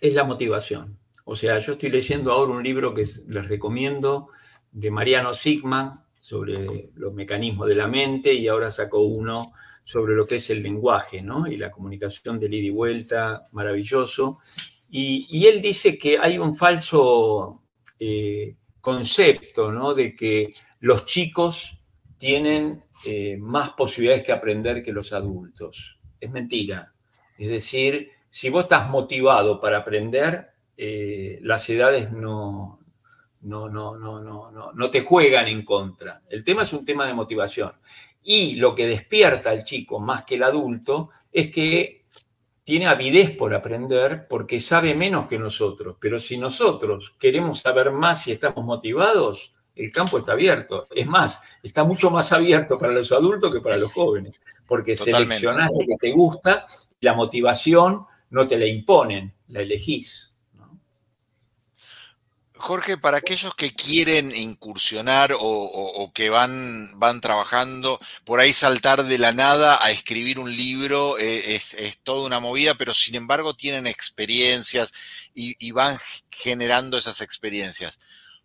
es la motivación. O sea, yo estoy leyendo ahora un libro que les recomiendo de Mariano Sigman sobre los mecanismos de la mente y ahora sacó uno sobre lo que es el lenguaje ¿no? y la comunicación de ida y vuelta, maravilloso. Y, él dice que hay un falso eh, concepto ¿no? de que los chicos tienen eh, más posibilidades que aprender que los adultos. Es mentira. Es decir, si vos estás motivado para aprender, eh, las edades no, no, no, no, no, no te juegan en contra. El tema es un tema de motivación. Y lo que despierta al chico más que el adulto es que tiene avidez por aprender porque sabe menos que nosotros. Pero si nosotros queremos saber más y estamos motivados, el campo está abierto. Es más, está mucho más abierto para los adultos que para los jóvenes, porque seleccionás lo que te gusta la motivación no te la imponen, la elegís. Jorge, para aquellos que quieren incursionar o, que van, van, trabajando, por ahí saltar de la nada a escribir un libro eh, es, toda una movida, pero sin embargo tienen experiencias y, van generando esas experiencias.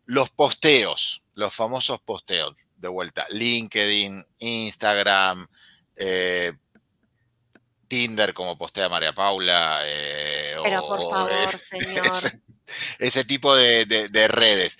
Los posteos, los famosos posteos, de vuelta, LinkedIn, Instagram, eh, Tinder, como postea María Paula. Eh, pero por <laughs> favor, señor ese tipo de, redes.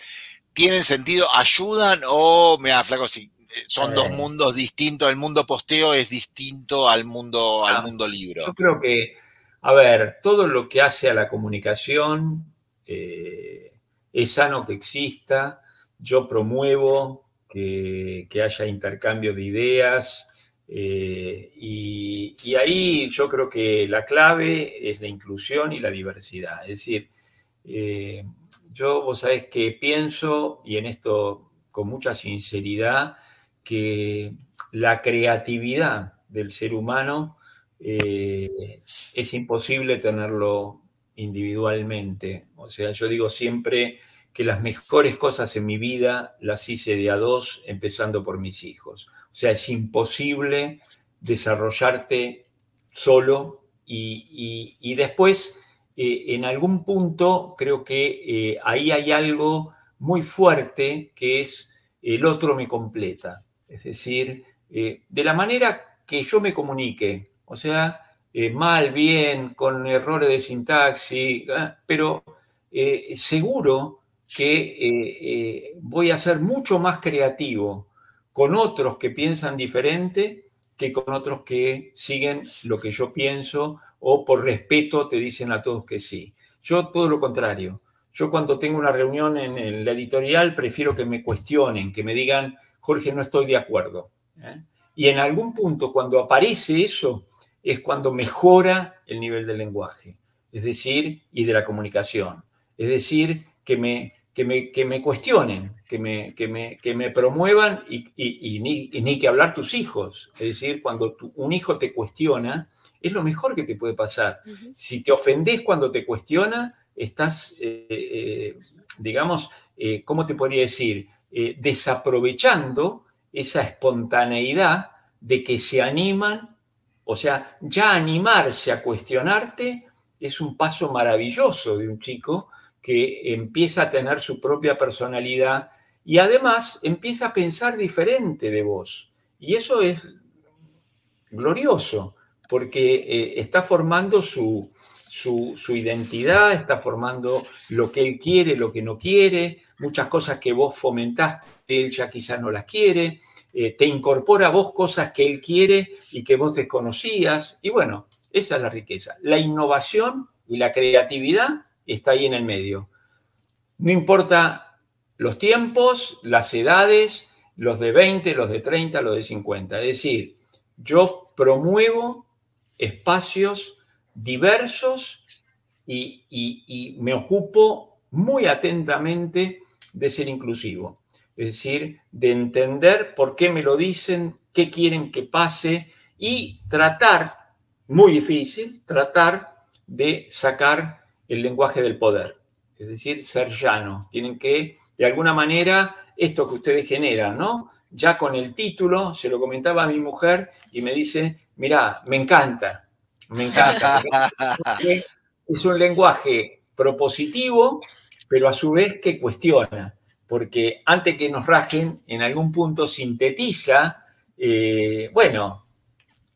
¿Tienen sentido? ¿Ayudan o, mira, flaco, si eh, son dos eh. mundos distintos, el mundo posteo es distinto al mundo, al ah, mundo libro? Yo creo que, a ver, todo lo que hace a la comunicación eh, es sano que exista. Yo promuevo que, haya intercambio de ideas, y, y, ahí yo creo que la clave es la inclusión y la diversidad. Es decir, eh, yo, vos sabés que pienso, y en esto con mucha sinceridad, que la creatividad del ser humano eh, es imposible tenerlo individualmente. O sea, yo digo siempre que las mejores cosas en mi vida las hice de a dos, empezando por mis hijos. O sea, es imposible desarrollarte solo y después eh, en algún punto creo que eh, ahí hay algo muy fuerte que es el otro me completa. Es decir, eh, de la manera que yo me comunique, o sea, mal, bien, con errores de sintaxis, ah, pero seguro que voy a ser mucho más creativo con otros que piensan diferente que con otros que siguen lo que yo pienso o por respeto te dicen a todos que sí. Yo todo lo contrario. Yo cuando tengo una reunión en la editorial prefiero que me cuestionen, que me digan, Jorge, no estoy de acuerdo. ¿eh? Y en algún punto cuando aparece eso es cuando mejora el nivel del lenguaje, es decir, y de la comunicación. Es decir, que me, que me, que me cuestionen, que me, que me, que me promuevan y, y, ni, que hablar tus hijos. Es decir, cuando un hijo te cuestiona, es lo mejor que te puede pasar. Si te ofendes cuando te cuestiona, estás, eh, eh, digamos, eh, ¿cómo te podría decir? desaprovechando esa espontaneidad de que se animan, o sea, ya animarse a cuestionarte es un paso maravilloso de un chico que empieza a tener su propia personalidad y además empieza a pensar diferente de vos. Y eso es glorioso porque eh, está formando su, identidad, está formando lo que él quiere, lo que no quiere, muchas cosas que vos fomentaste, él ya quizás no las quiere, eh, te incorpora a vos cosas que él quiere y que vos desconocías, y bueno, esa es la riqueza. La innovación y la creatividad está ahí en el medio. No importa los tiempos, las edades, los de 20, los de 30, los de 50. Es decir, yo promuevo espacios diversos y, me ocupo muy atentamente de ser inclusivo. Es decir, de entender por qué me lo dicen, qué quieren que pase y tratar, muy difícil, tratar de sacar el lenguaje del poder. Es decir, ser llano. Tienen que, de alguna manera, esto que ustedes generan, ¿no? Ya con el título, se lo comentaba a mi mujer y me dice, Mirá, me encanta, me encanta. <laughs> es un lenguaje propositivo, pero a su vez que cuestiona, porque antes que nos rajen, en algún punto sintetiza, eh, bueno,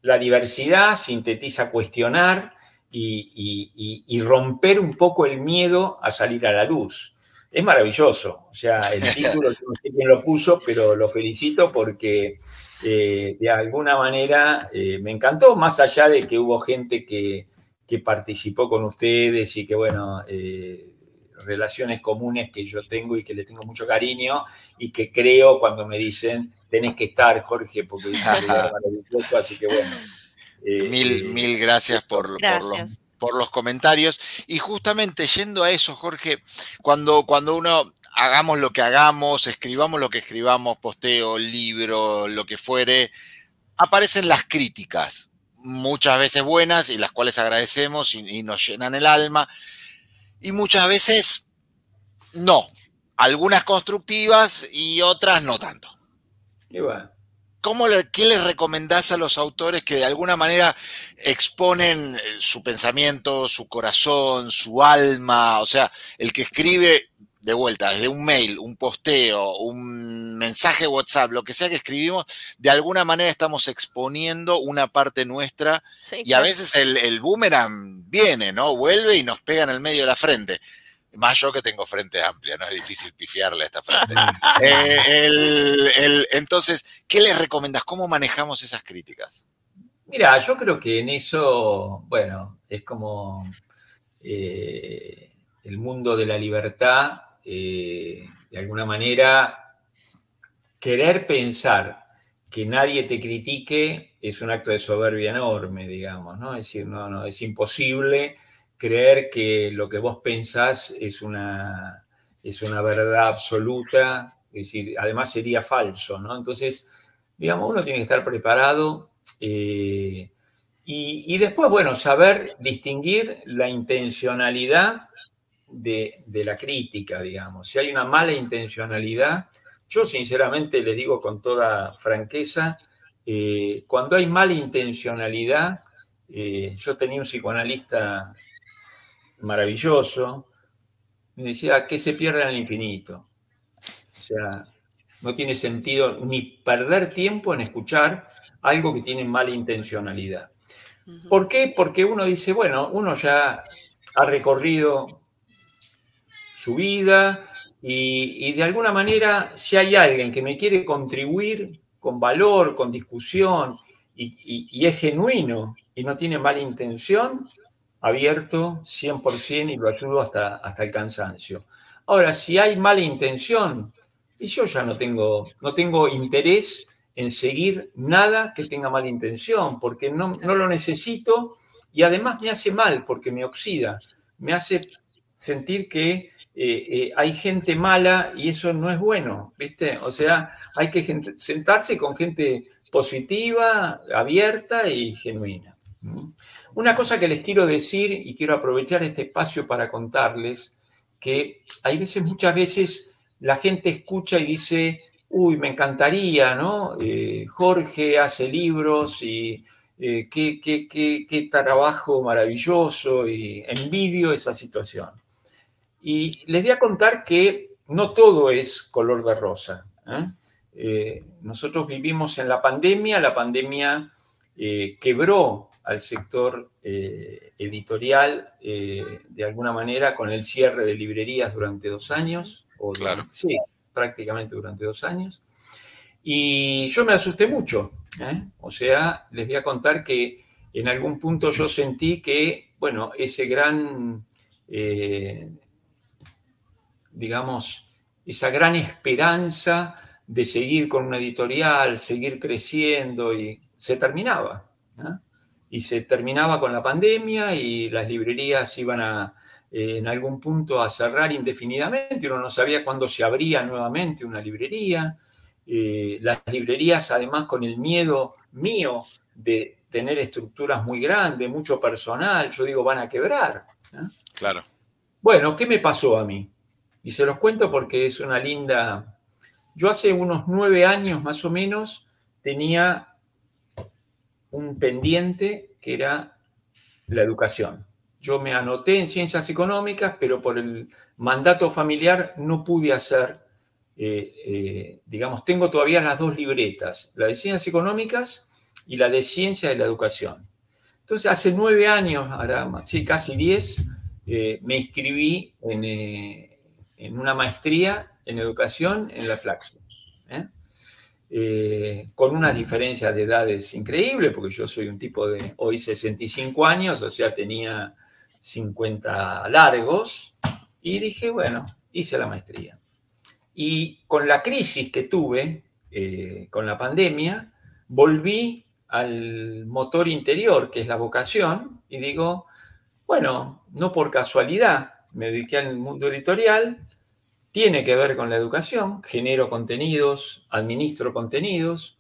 la diversidad, sintetiza cuestionar y, y, romper un poco el miedo a salir a la luz. Es maravilloso, o sea, el <laughs> título, no sé quién lo puso, pero lo felicito porque eh, de alguna manera eh, me encantó, más allá de que hubo gente que, participó con ustedes y que, bueno, eh, relaciones comunes que yo tengo y que le tengo mucho cariño y que creo cuando me dicen, tenés que estar, Jorge, porque es <laughs> maravilloso, así que bueno. Mil, mil gracias, por, por, los, comentarios. Y justamente yendo a eso, Jorge, cuando, cuando uno hagamos lo que hagamos, escribamos lo que escribamos, posteo, libro, lo que fuere, aparecen las críticas, muchas veces buenas y las cuales agradecemos y, nos llenan el alma, y muchas veces no, algunas constructivas y otras no tanto. Y bueno. ¿Cómo ¿Qué les recomendás a los autores que de alguna manera exponen eh, su pensamiento, su corazón, su alma? O sea, el que escribe de vuelta, desde un mail, un posteo, un mensaje WhatsApp, lo que sea que escribimos, de alguna manera estamos exponiendo una parte nuestra y a veces el, boomerang viene, ¿no? Vuelve y nos pega en el medio de la frente. Más yo que tengo frente amplia, no es difícil pifiarle a esta frente. Eh, entonces, ¿qué les recomendas? ¿Cómo manejamos esas críticas? Mira, yo creo que en eso, bueno, es como eh, el mundo de la libertad eh, de alguna manera, querer pensar que nadie te critique es un acto de soberbia enorme, digamos, ¿no? Es decir, no, no, es imposible creer que lo que vos pensás es una, es una verdad absoluta, es decir, además sería falso, ¿no? Entonces, digamos, uno tiene que estar preparado eh, y, después, bueno, saber distinguir la intencionalidad de, la crítica, digamos. Si hay una mala intencionalidad, yo sinceramente le digo con toda franqueza, eh, cuando hay mala intencionalidad, eh, yo tenía un psicoanalista maravilloso, me decía que se pierda en el infinito. O sea, no tiene sentido ni perder tiempo en escuchar algo que tiene mala intencionalidad. ¿Por qué? Porque uno dice, bueno, uno ya ha recorrido su vida y, de alguna manera si hay alguien que me quiere contribuir con valor, con discusión y, es genuino y no tiene mala intención, abierto 100% y lo ayudo hasta, hasta el cansancio. Ahora, si hay mala intención, y yo ya no tengo, no tengo interés en seguir nada que tenga mala intención, porque no, no lo necesito y además me hace mal porque me oxida, me hace sentir que eh, eh, hay gente mala y eso no es bueno, ¿viste? O sea, hay que sentarse con gente positiva, abierta y genuina. Una cosa que les quiero decir y quiero aprovechar este espacio para contarles que hay veces, muchas veces, la gente escucha y dice, uy, me encantaría, ¿no? Eh, Jorge hace libros y qué, qué, qué, qué trabajo maravilloso y envidio esa situación. Y les voy a contar que no todo es color de rosa. ¿eh? Eh, nosotros vivimos en la pandemia, la pandemia eh, quebró al sector editorial de alguna manera con el cierre de librerías durante dos años. O claro. Sí, prácticamente durante dos años. Y yo me asusté mucho. O sea, les voy a contar que en algún punto yo sentí que, bueno, ese gran digamos, esa gran esperanza de seguir con una editorial, seguir creciendo y se terminaba. Y se terminaba con la pandemia y las librerías iban a, eh, en algún punto a cerrar indefinidamente, uno no sabía cuándo se abría nuevamente una librería. Eh, las librerías, además, con el miedo mío de tener estructuras muy grandes, mucho personal, yo digo, van a quebrar. Claro. Bueno, ¿qué me pasó a mí? Y se los cuento porque es una linda... Yo hace unos nueve años más o menos tenía un pendiente que era la educación. Yo me anoté en ciencias económicas, pero por el mandato familiar no pude hacer, eh, eh, digamos, tengo todavía las dos libretas, la de ciencias económicas y la de ciencia de la educación. Entonces, hace nueve años, ahora sí, casi diez, eh, me inscribí en, en una maestría en educación en la Flaxo. ¿Eh? Con unas diferencias de edades increíbles, porque yo soy un tipo de hoy 65 años, o sea, tenía 50 largos, y dije, bueno, hice la maestría. Y con la crisis que tuve, eh, con la pandemia, volví al motor interior, que es la vocación, y digo, bueno, no por casualidad me dediqué al mundo editorial, tiene que ver con la educación, genero contenidos, administro contenidos,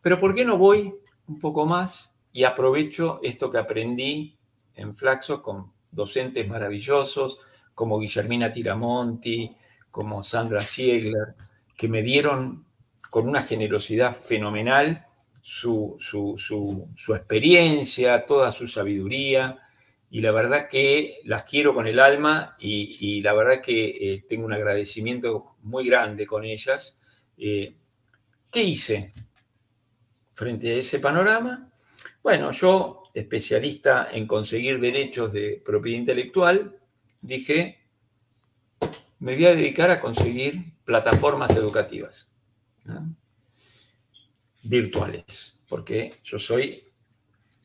pero ¿por qué no voy un poco más y aprovecho esto que aprendí en Flaxo con docentes maravillosos como Guillermina Tiramonti, como Sandra Siegler, que me dieron con una generosidad fenomenal su, experiencia, toda su sabiduría, y la verdad que las quiero con el alma y, la verdad que eh, tengo un agradecimiento muy grande con ellas. Eh, ¿Qué hice frente a ese panorama? Bueno, yo, especialista en conseguir derechos de propiedad intelectual, dije, me voy a dedicar a conseguir plataformas educativas virtuales, porque yo soy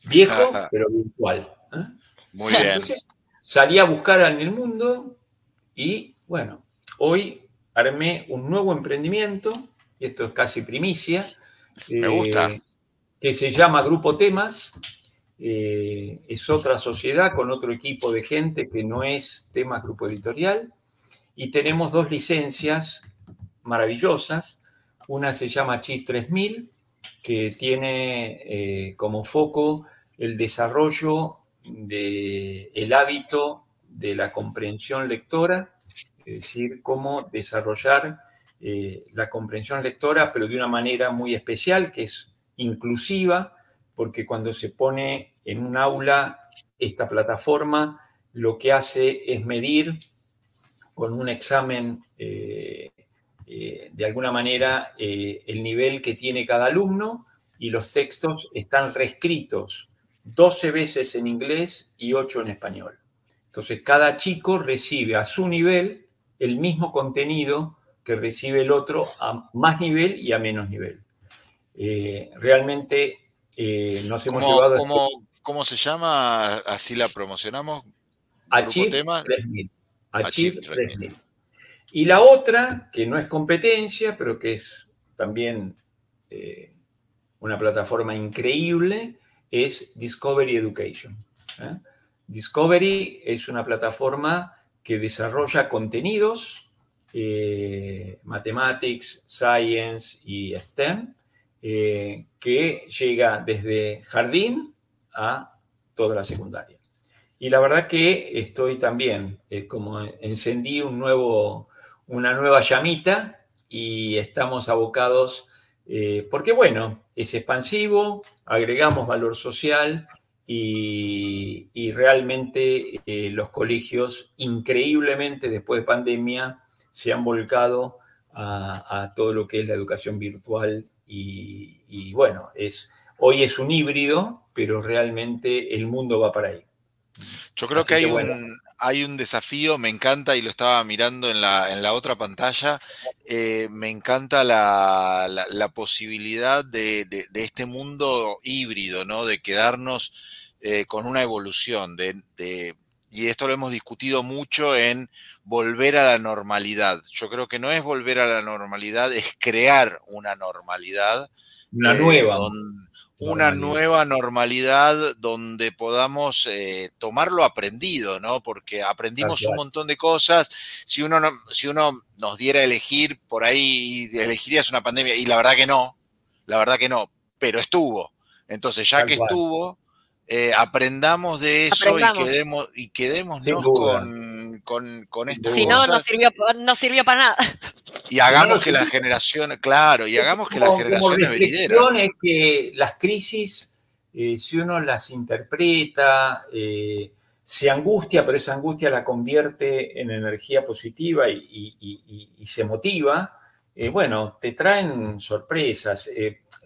viejo, pero virtual. Muy bien. Entonces salí a buscar en el mundo y bueno, hoy armé un nuevo emprendimiento, y esto es casi primicia. Me gusta. Eh, que se llama Grupo Temas. Eh, es otra sociedad con otro equipo de gente que no es Temas Grupo Editorial. Y tenemos dos licencias maravillosas. Una se llama Chip 3000, que tiene eh, como foco el desarrollo del hábito de la comprensión lectora, es decir, cómo desarrollar eh, la comprensión lectora, pero de una manera muy especial, que es inclusiva, porque cuando se pone en un aula esta plataforma, lo que hace es medir con un examen, eh, eh, de alguna manera, el nivel que tiene cada alumno y los textos están reescritos 12 veces en inglés y 8 en español. Entonces, cada chico recibe a su nivel el mismo contenido que recibe el otro a más nivel y a menos nivel. Eh, realmente eh, nos hemos llevado... ¿cómo, ¿Cómo se llama? Así la promocionamos. Achieve 3000. Achieve 3000. Y la otra, que no es competencia, pero que es también eh, una plataforma increíble, es Discovery Education. ¿eh? Discovery es una plataforma que desarrolla contenidos, eh, mathematics, science y STEM, eh, que llega desde jardín a toda la secundaria. Y la verdad que estoy también, es como encendí una nueva llamita y estamos abocados eh, porque bueno, es expansivo, agregamos valor social y, realmente eh, los colegios increíblemente después de pandemia se han volcado a, todo lo que es la educación virtual y, bueno, es, hoy es un híbrido, pero realmente el mundo va para ahí. Yo creo que hay un, hay un desafío, me encanta, y lo estaba mirando en la, en la otra pantalla, eh, me encanta la, posibilidad de, este mundo híbrido, ¿no? De quedarnos eh, con una evolución, de, y esto lo hemos discutido mucho en volver a la normalidad. Yo creo que no es volver a la normalidad, es crear una normalidad. Una nueva una nueva normalidad donde podamos eh, tomar lo aprendido, ¿no? Porque aprendimos un montón de cosas. Si uno, si uno nos diera a elegir, por ahí elegirías una pandemia, y la verdad que no, la verdad que no, pero estuvo. Entonces, ya que estuvo, eh, aprendamos de eso y quedemos, y quedémonos con, con, con Si no, no sirvió, no sirvió para nada. Y hagamos que las generaciones, claro, y hagamos que las generaciones venideras. que las crisis, eh, si uno las interpreta, eh, se angustia, pero esa angustia la convierte en energía positiva y, se motiva, bueno, te traen sorpresas.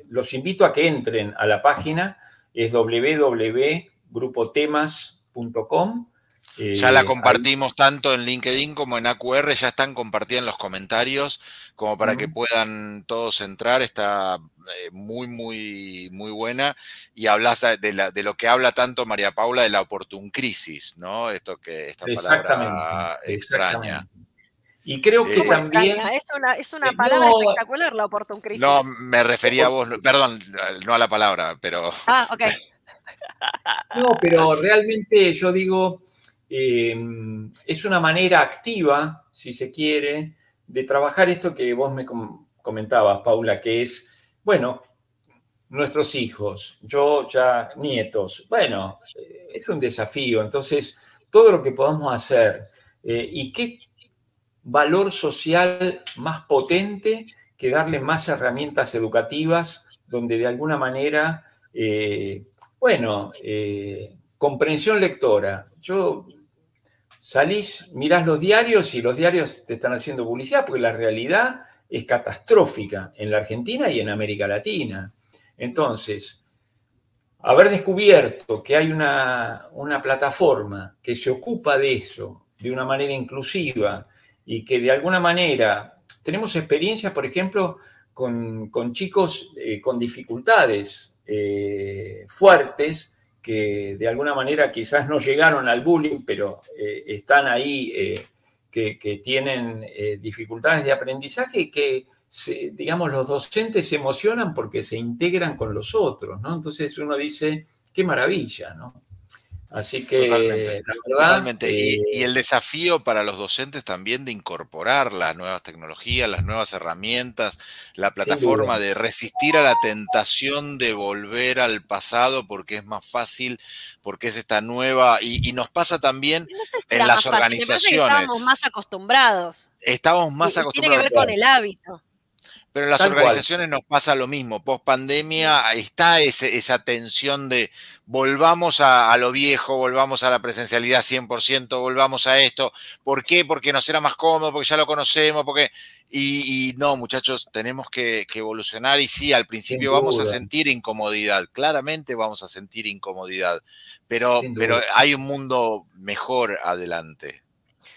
los invito a que entren a la página es www.grupotemas.com. ya la eh, compartimos tanto en LinkedIn como en AQR, ya están compartidas en los comentarios, como para que puedan todos entrar. Está eh, muy, muy, muy buena. Y hablas de, de, lo que habla tanto María Paula de la oportun crisis, ¿no? Esto que esta palabra extraña. Y creo que también... Es una, es una palabra espectacular la oportun crisis. No, me refería a vos, perdón, no a la palabra, pero... Ah, ok. <laughs> no, pero realmente yo digo, em, es una manera activa, si se quiere, de trabajar esto que vos me comentabas, Paula, que es, bueno, nuestros hijos, yo ya nietos, bueno, es un desafío, entonces todo lo que podamos hacer eh, y qué valor social más potente que darle más herramientas educativas donde de alguna manera, eh, bueno, eh, comprensión lectora. Yo salís, mirás los diarios y los diarios te están haciendo publicidad porque la realidad es catastrófica en la Argentina y en América Latina. Entonces, haber descubierto que hay una, una plataforma que se ocupa de eso de una manera inclusiva, y que de alguna manera tenemos experiencias, por ejemplo, con, chicos eh, con dificultades eh, fuertes que de alguna manera quizás no llegaron al bullying, pero eh, están ahí, que, que, tienen dificultades de aprendizaje y que, digamos, los docentes se emocionan porque se integran con los otros, ¿no? Entonces uno dice, qué maravilla, ¿no? Así que, totalmente, y, eh, el desafío para los docentes también de incorporar las nuevas tecnologías, las nuevas herramientas, la plataforma de resistir a la tentación de volver al pasado porque es más fácil, porque es esta nueva, y, nos pasa también en las organizaciones. estamos más acostumbrados. Estamos más acostumbrados. Tiene que ver con el hábito. Pero en las organizaciones nos pasa lo mismo. Post pandemia está esa tensión de volvamos a, lo viejo, volvamos a la presencialidad 100%, volvamos a esto. ¿Por qué? Porque nos era más cómodo, porque ya lo conocemos, porque... Y, no, muchachos, tenemos que, evolucionar y sí, al principio vamos a sentir incomodidad, claramente vamos a sentir incomodidad, pero, pero hay un mundo mejor adelante.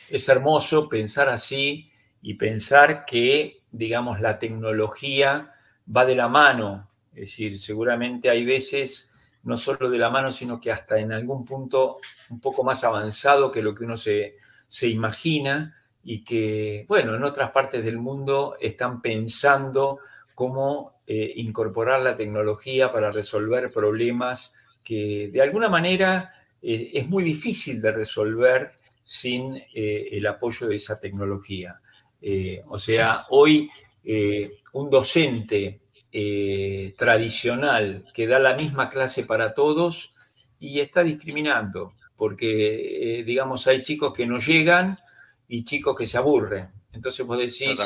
Es hermoso pensar así y pensar que digamos, la tecnología va de la mano. Es decir, seguramente hay veces, no solo de la mano, sino que hasta en algún punto un poco más avanzado que lo que uno se, imagina y que, bueno, en otras partes del mundo están pensando cómo eh, incorporar la tecnología para resolver problemas que de alguna manera eh, es muy difícil de resolver sin eh, el apoyo de esa tecnología. Eh, o sea, hoy eh, un docente eh, tradicional que da la misma clase para todos y está discriminando, porque, digamos, hay chicos que no llegan y chicos que se aburren. Entonces vos decís,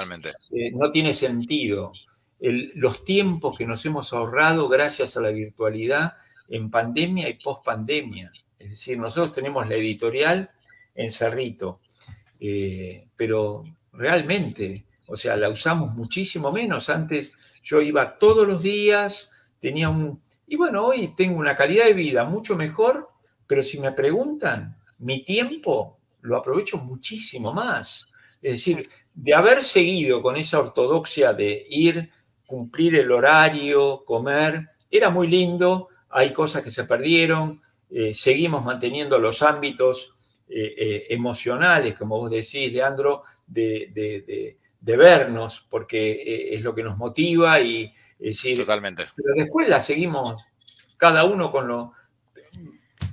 no tiene sentido. los tiempos que nos hemos ahorrado gracias a la virtualidad en pandemia y post pandemia. Es decir, nosotros tenemos la editorial en Cerrito, pero realmente. O sea, la usamos muchísimo menos. Antes yo iba todos los días, tenía un... Y bueno, hoy tengo una calidad de vida mucho mejor, pero si me preguntan, mi tiempo lo aprovecho muchísimo más. Es decir, de haber seguido con esa ortodoxia de ir, cumplir el horario, comer, era muy lindo, hay cosas que se perdieron, eh, seguimos manteniendo los ámbitos eh, eh, emocionales, como vos decís, Leandro, de, vernos, porque eh, es lo que nos motiva y decir, Totalmente. Pero después la seguimos, cada uno con lo,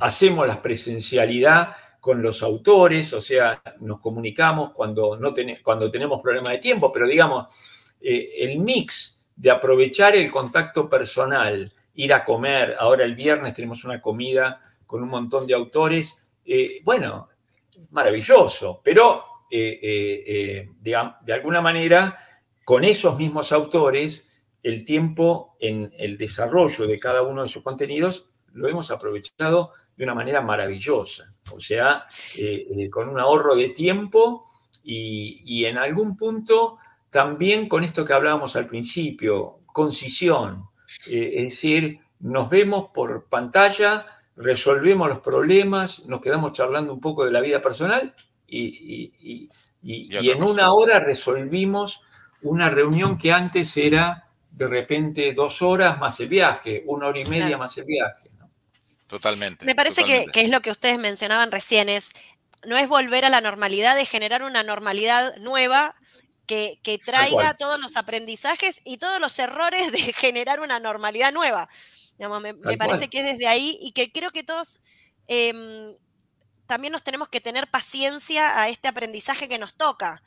hacemos la presencialidad con los autores, o sea, nos comunicamos cuando, no cuando tenemos problemas de tiempo, pero digamos, eh, el mix de aprovechar el contacto personal, ir a comer, ahora el viernes tenemos una comida con un montón de autores, eh, bueno, maravilloso, pero eh, eh, eh, de, alguna manera, con esos mismos autores, el tiempo en el desarrollo de cada uno de sus contenidos lo hemos aprovechado de una manera maravillosa, o sea, con un ahorro de tiempo y, en algún punto también con esto que hablábamos al principio, concisión, es decir, nos vemos por pantalla, resolvemos los problemas, nos quedamos charlando un poco de la vida personal y, en una hora resolvimos una reunión que antes era de repente dos horas más el viaje, una hora y media más el viaje. Totalmente. Me parece Que, es lo que ustedes mencionaban recién, es no es volver a la normalidad, es generar una normalidad nueva que, traiga todos los aprendizajes y todos los errores de <laughs> generar una normalidad nueva. me, parece que es desde ahí y que creo que todos em, también nos tenemos que tener paciencia a este aprendizaje que nos toca.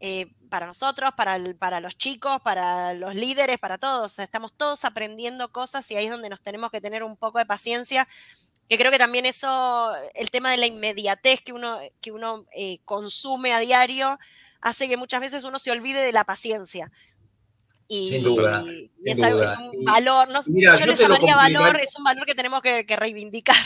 Eh, para nosotros, para, para, los chicos, para los líderes, para todos. Estamos todos aprendiendo cosas y ahí es donde nos tenemos que tener un poco de paciencia, que creo que también eso, el tema de la inmediatez que uno, que uno eh, consume a diario, hace que muchas veces uno se olvide de la paciencia. Y, sin duda. es, un valor, no, yo, le llamaría valor, es un valor que tenemos que reivindicar.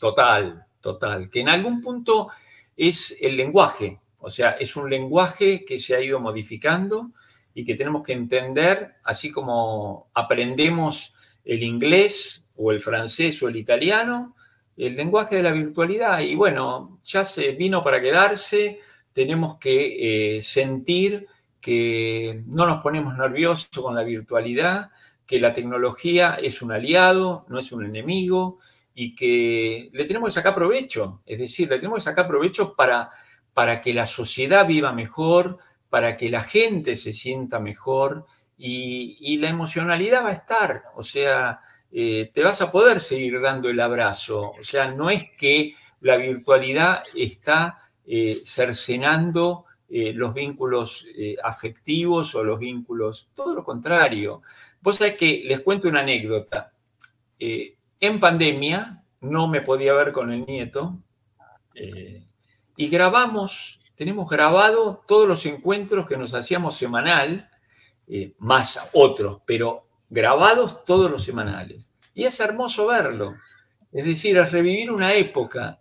Total, total. Que en algún punto es el lenguaje o sea, es un lenguaje que se ha ido modificando y que tenemos que entender, así como aprendemos el inglés o el francés o el italiano, el lenguaje de la virtualidad. Y bueno, ya se vino para quedarse, tenemos que eh, sentir que no nos ponemos nerviosos con la virtualidad, que la tecnología es un aliado, no es un enemigo, y que le tenemos que sacar provecho. Es decir, le tenemos que sacar provecho para para que la sociedad viva mejor, para que la gente se sienta mejor y, la emocionalidad va a estar, o sea, eh, te vas a poder seguir dando el abrazo, o sea, no es que la virtualidad está eh, cercenando eh, los vínculos afectivos o los vínculos, todo lo contrario. Vos sabés que les cuento una anécdota. en pandemia no me podía ver con el nieto, y grabamos, tenemos grabado todos los encuentros que nos hacíamos semanal, eh, más otros, pero grabados todos los semanales. Y es hermoso verlo. Es decir, es revivir una época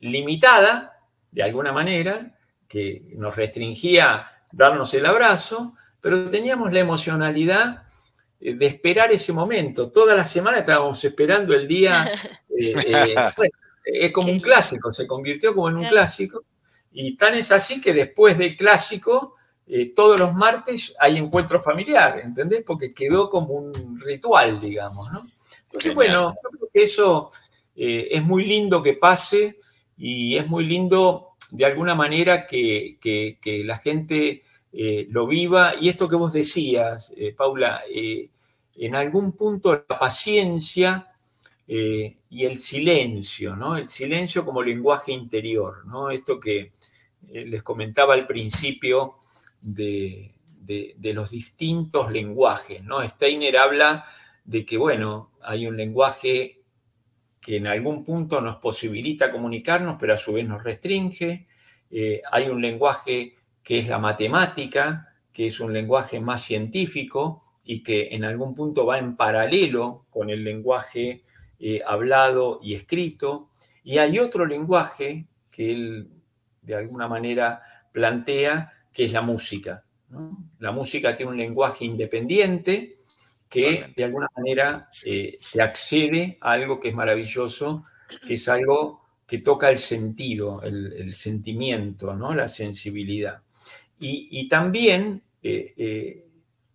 limitada, de alguna manera, que nos restringía darnos el abrazo, pero teníamos la emocionalidad eh, de esperar ese momento. Toda la semana estábamos esperando el día. <laughs> Eh, es como un clásico, se convirtió como en un clásico. Y tan es así que después del clásico, eh, todos los martes hay encuentro familiar, ¿entendés? Porque quedó como un ritual, digamos, ¿no? Entonces, bueno, yo creo que eso eh, es muy lindo que pase y es muy lindo de alguna manera que, la gente eh, lo viva. Y esto que vos decías, Paula, en algún punto la paciencia eh, y el silencio, ¿no? El silencio como lenguaje interior, ¿no? Esto que eh, les comentaba al principio de, los distintos lenguajes, ¿no? Steiner habla de que, bueno, hay un lenguaje que en algún punto nos posibilita comunicarnos, pero a su vez nos restringe. Eh, hay un lenguaje que es la matemática, que es un lenguaje más científico y que en algún punto va en paralelo con el lenguaje eh, hablado y escrito, y hay otro lenguaje que él de alguna manera plantea, que es la música. La música tiene un lenguaje independiente que de alguna manera eh, te accede a algo que es maravilloso, que es algo que toca el sentido, el, sentimiento, ¿no? la sensibilidad. Y, también, eh,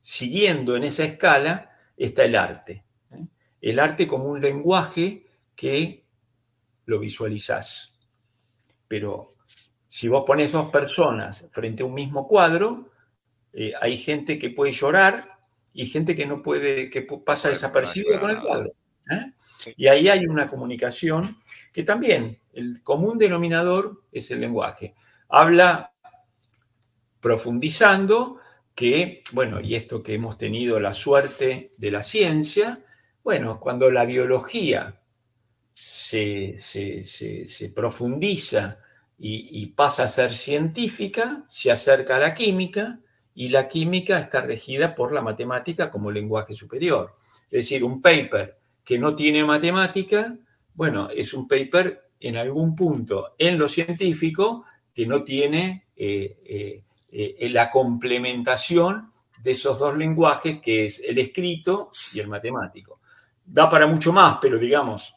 siguiendo en esa escala, está el arte el arte como un lenguaje que lo visualizás. Pero si vos pones dos personas frente a un mismo cuadro, eh, hay gente que puede llorar y gente que no puede, que pasa desapercibida con el cuadro. ¿eh? Y ahí hay una comunicación que también, el común denominador es el lenguaje. Habla profundizando que, bueno, y esto que hemos tenido la suerte de la ciencia, bueno, cuando la biología se, profundiza y, pasa a ser científica, se acerca a la química y la química está regida por la matemática como lenguaje superior. Es decir, un paper que no tiene matemática, bueno, es un paper en algún punto en lo científico que no tiene eh, eh, eh, la complementación de esos dos lenguajes que es el escrito y el matemático da para mucho más, pero digamos,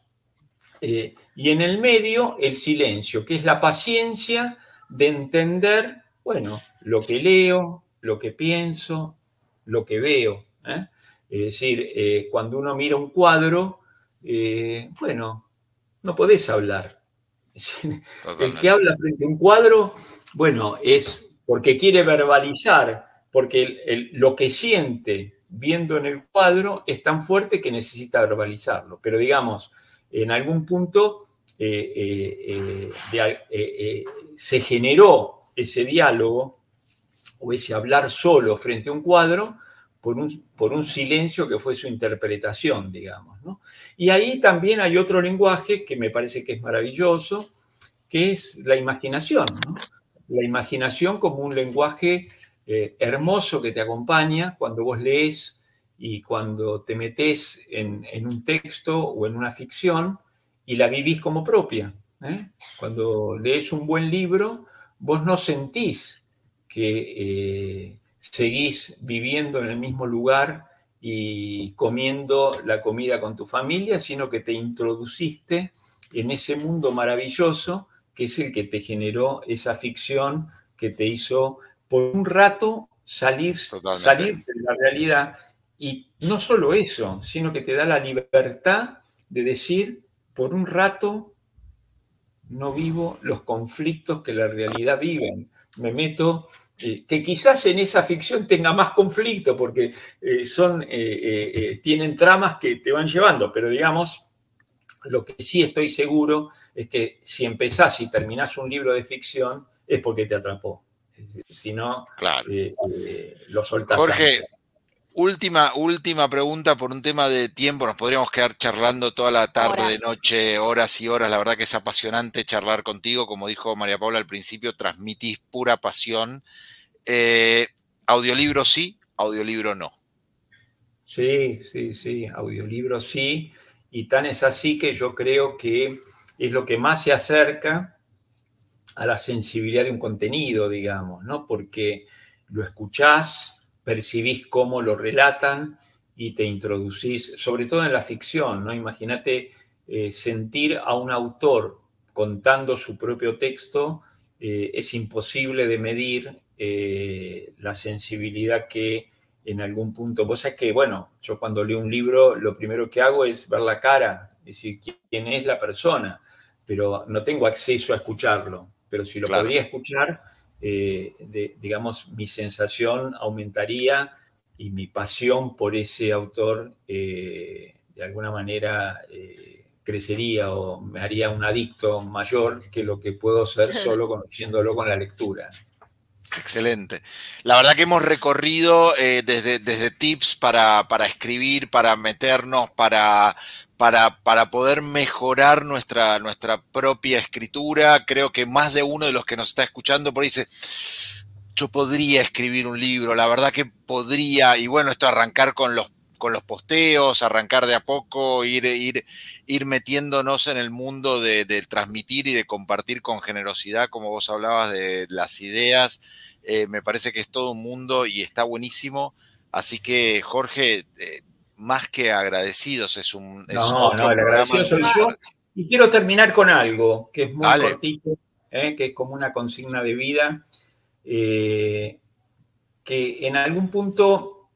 y en el medio el silencio, que es la paciencia de entender, bueno, lo que leo, lo que pienso, lo que veo. ¿eh? Es decir, eh, cuando uno mira un cuadro, bueno, no podés hablar, <laughs> El que habla frente a un cuadro, bueno, es porque quiere verbalizar, porque lo que siente viendo en el cuadro es tan fuerte que necesita verbalizarlo. Pero digamos, en algún punto eh, eh, eh, se generó ese diálogo o ese hablar solo frente a un cuadro por un, por un silencio que fue su interpretación, digamos. Y ahí también hay otro lenguaje que me parece que es maravilloso, que es la imaginación. La imaginación como un lenguaje hermoso que te acompaña cuando vos lees y cuando te metes en, un texto o en una ficción y la vivís como propia. ¿eh? Cuando lees un buen libro, vos no sentís que eh, seguís viviendo en el mismo lugar y comiendo la comida con tu familia, sino que te introduciste en ese mundo maravilloso que es el que te generó esa ficción que te hizo por un rato salir, salir de la realidad y no solo eso, sino que te da la libertad de decir, por un rato no vivo los conflictos que la realidad vive. Me meto, eh, que quizás en esa ficción tenga más conflicto, porque eh, son, eh, tienen tramas que te van llevando, pero digamos, lo que sí estoy seguro es que si empezás y terminás un libro de ficción es porque te atrapó. Si no, lo soltás. Jorge, Última, última pregunta por un tema de tiempo. Nos podríamos quedar charlando toda la tarde, de noche, horas y horas. La verdad que es apasionante charlar contigo. Como dijo María Paula al principio, transmitís pura pasión. Eh, audiolibro sí, audiolibro no. Sí, sí, sí, audiolibro sí. Y tan es así que yo creo que es lo que más se acerca a la sensibilidad de un contenido, digamos, ¿no? Porque lo escuchás, percibís cómo lo relatan y te introducís, sobre todo en la ficción, ¿no? Imagínate eh, sentir a un autor contando su propio texto, eh, es imposible de medir eh, la sensibilidad que en algún punto, vos sabés que, bueno, yo cuando leo un libro, lo primero que hago es ver la cara, es decir, quién es la persona, pero no tengo acceso a escucharlo, pero si lo podría escuchar, eh, digamos, mi sensación aumentaría y mi pasión por ese autor eh, de alguna manera eh, crecería o me haría un adicto mayor que lo que puedo ser <laughs> solo conociéndolo con la lectura. Excelente. La verdad que hemos recorrido desde, desde, tips para, para, escribir, para meternos, para, para, poder mejorar nuestra, nuestra propia escritura. Creo que más de uno de los que nos está escuchando por ahí dice, yo podría escribir un libro, la verdad que podría, y bueno, esto arrancar con los, con los posteos, arrancar de a poco, ir, ir, ir metiéndonos en el mundo de, transmitir y de compartir con generosidad, como vos hablabas de las ideas. Eh, me parece que es todo un mundo y está buenísimo. Así que, Jorge, eh, más que agradecidos. Es un. no, no, el agradecido soy yo. Y quiero terminar con algo que es muy cortito, ¿eh? que es como una consigna de vida, eh, que en algún punto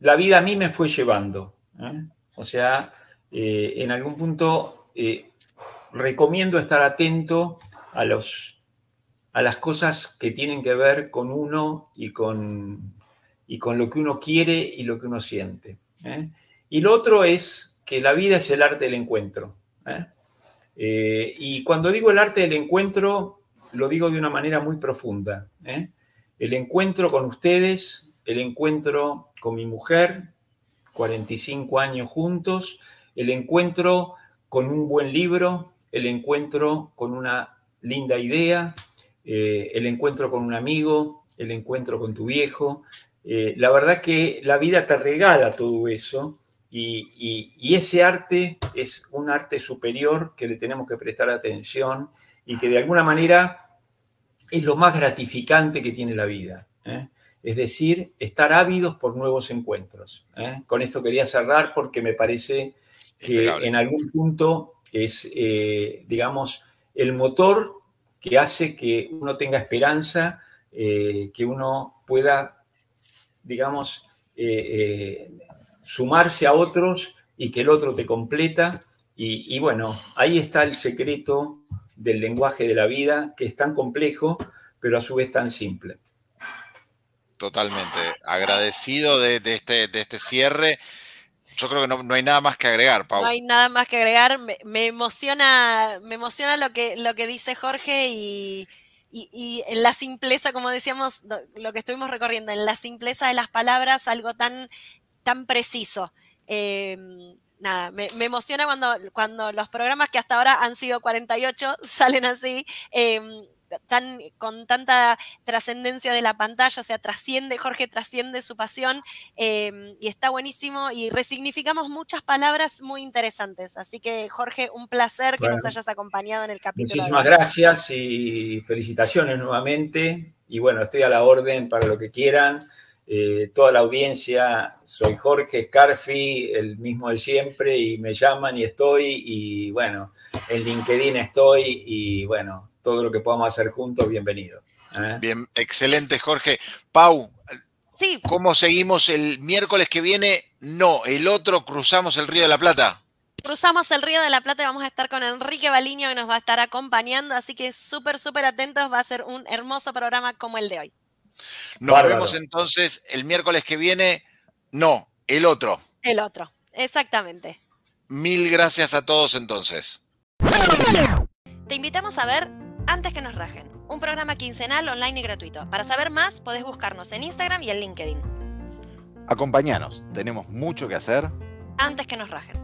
la vida a mí me fue llevando. ¿eh? O sea, en algún punto recomiendo estar atento a, los, a las cosas que tienen que ver con uno y con y con lo que uno quiere y lo que uno siente. ¿eh? Y lo otro es que la vida es el arte del encuentro. ¿eh? Eh, y cuando digo el arte del encuentro, lo digo de una manera muy profunda. El encuentro con ustedes, el encuentro con mi mujer, 45 años juntos, el encuentro con un buen libro, el encuentro con una linda idea, el encuentro con un amigo, el encuentro con tu viejo, eh, la verdad que la vida te regala todo eso y, ese arte es un arte superior que le tenemos que prestar atención y que de alguna manera es lo más gratificante que tiene la vida. ¿eh? Es decir, estar ávidos por nuevos encuentros. ¿eh? Con esto quería cerrar porque me parece que en algún punto es, digamos, el motor que hace que uno tenga esperanza, que uno pueda digamos, eh, eh, sumarse a otros y que el otro te completa Y, bueno, ahí está el secreto del lenguaje de la vida, que es tan complejo, pero a su vez tan simple. Totalmente. Agradecido de, este, de este cierre. Yo creo que no, hay nada más que agregar, Pau. No hay nada más que agregar. Me, emociona, me emociona lo que, lo que dice Jorge y, en la simpleza, como decíamos, lo que estuvimos recorriendo, en la simpleza de las palabras, algo tan, tan preciso. Em, nada, me, emociona cuando, cuando los programas que hasta ahora han sido 48 <laughs> salen así. Em, tan, con tanta trascendencia de la pantalla, o sea, trasciende, Jorge trasciende su pasión em, y está buenísimo y resignificamos muchas palabras muy interesantes. Así que, Jorge, un placer que nos hayas acompañado en el capítulo. Muchísimas gracias y felicitaciones nuevamente. Y bueno, estoy a la orden para lo que quieran. Eh, toda la audiencia, soy Jorge Scarfi, el mismo de siempre, y me llaman y estoy, y bueno, en LinkedIn estoy, y bueno, todo lo que podamos hacer juntos, bienvenido. ¿eh? Bien, excelente, Jorge. Pau, sí. ¿cómo seguimos el miércoles que viene? No, el otro cruzamos el Río de la Plata. Cruzamos el Río de la Plata y vamos a estar con Enrique Baliño que nos va a estar acompañando, así que súper, súper atentos, va a ser un hermoso programa como el de hoy. Nos vemos entonces el miércoles que viene. No, el otro. El otro, exactamente. Mil gracias a todos entonces. Te invitamos a ver Antes que nos rajen, un programa quincenal online y gratuito. Para saber más, podés buscarnos en Instagram y en LinkedIn. Acompáñanos, tenemos mucho que hacer. Antes que nos rajen.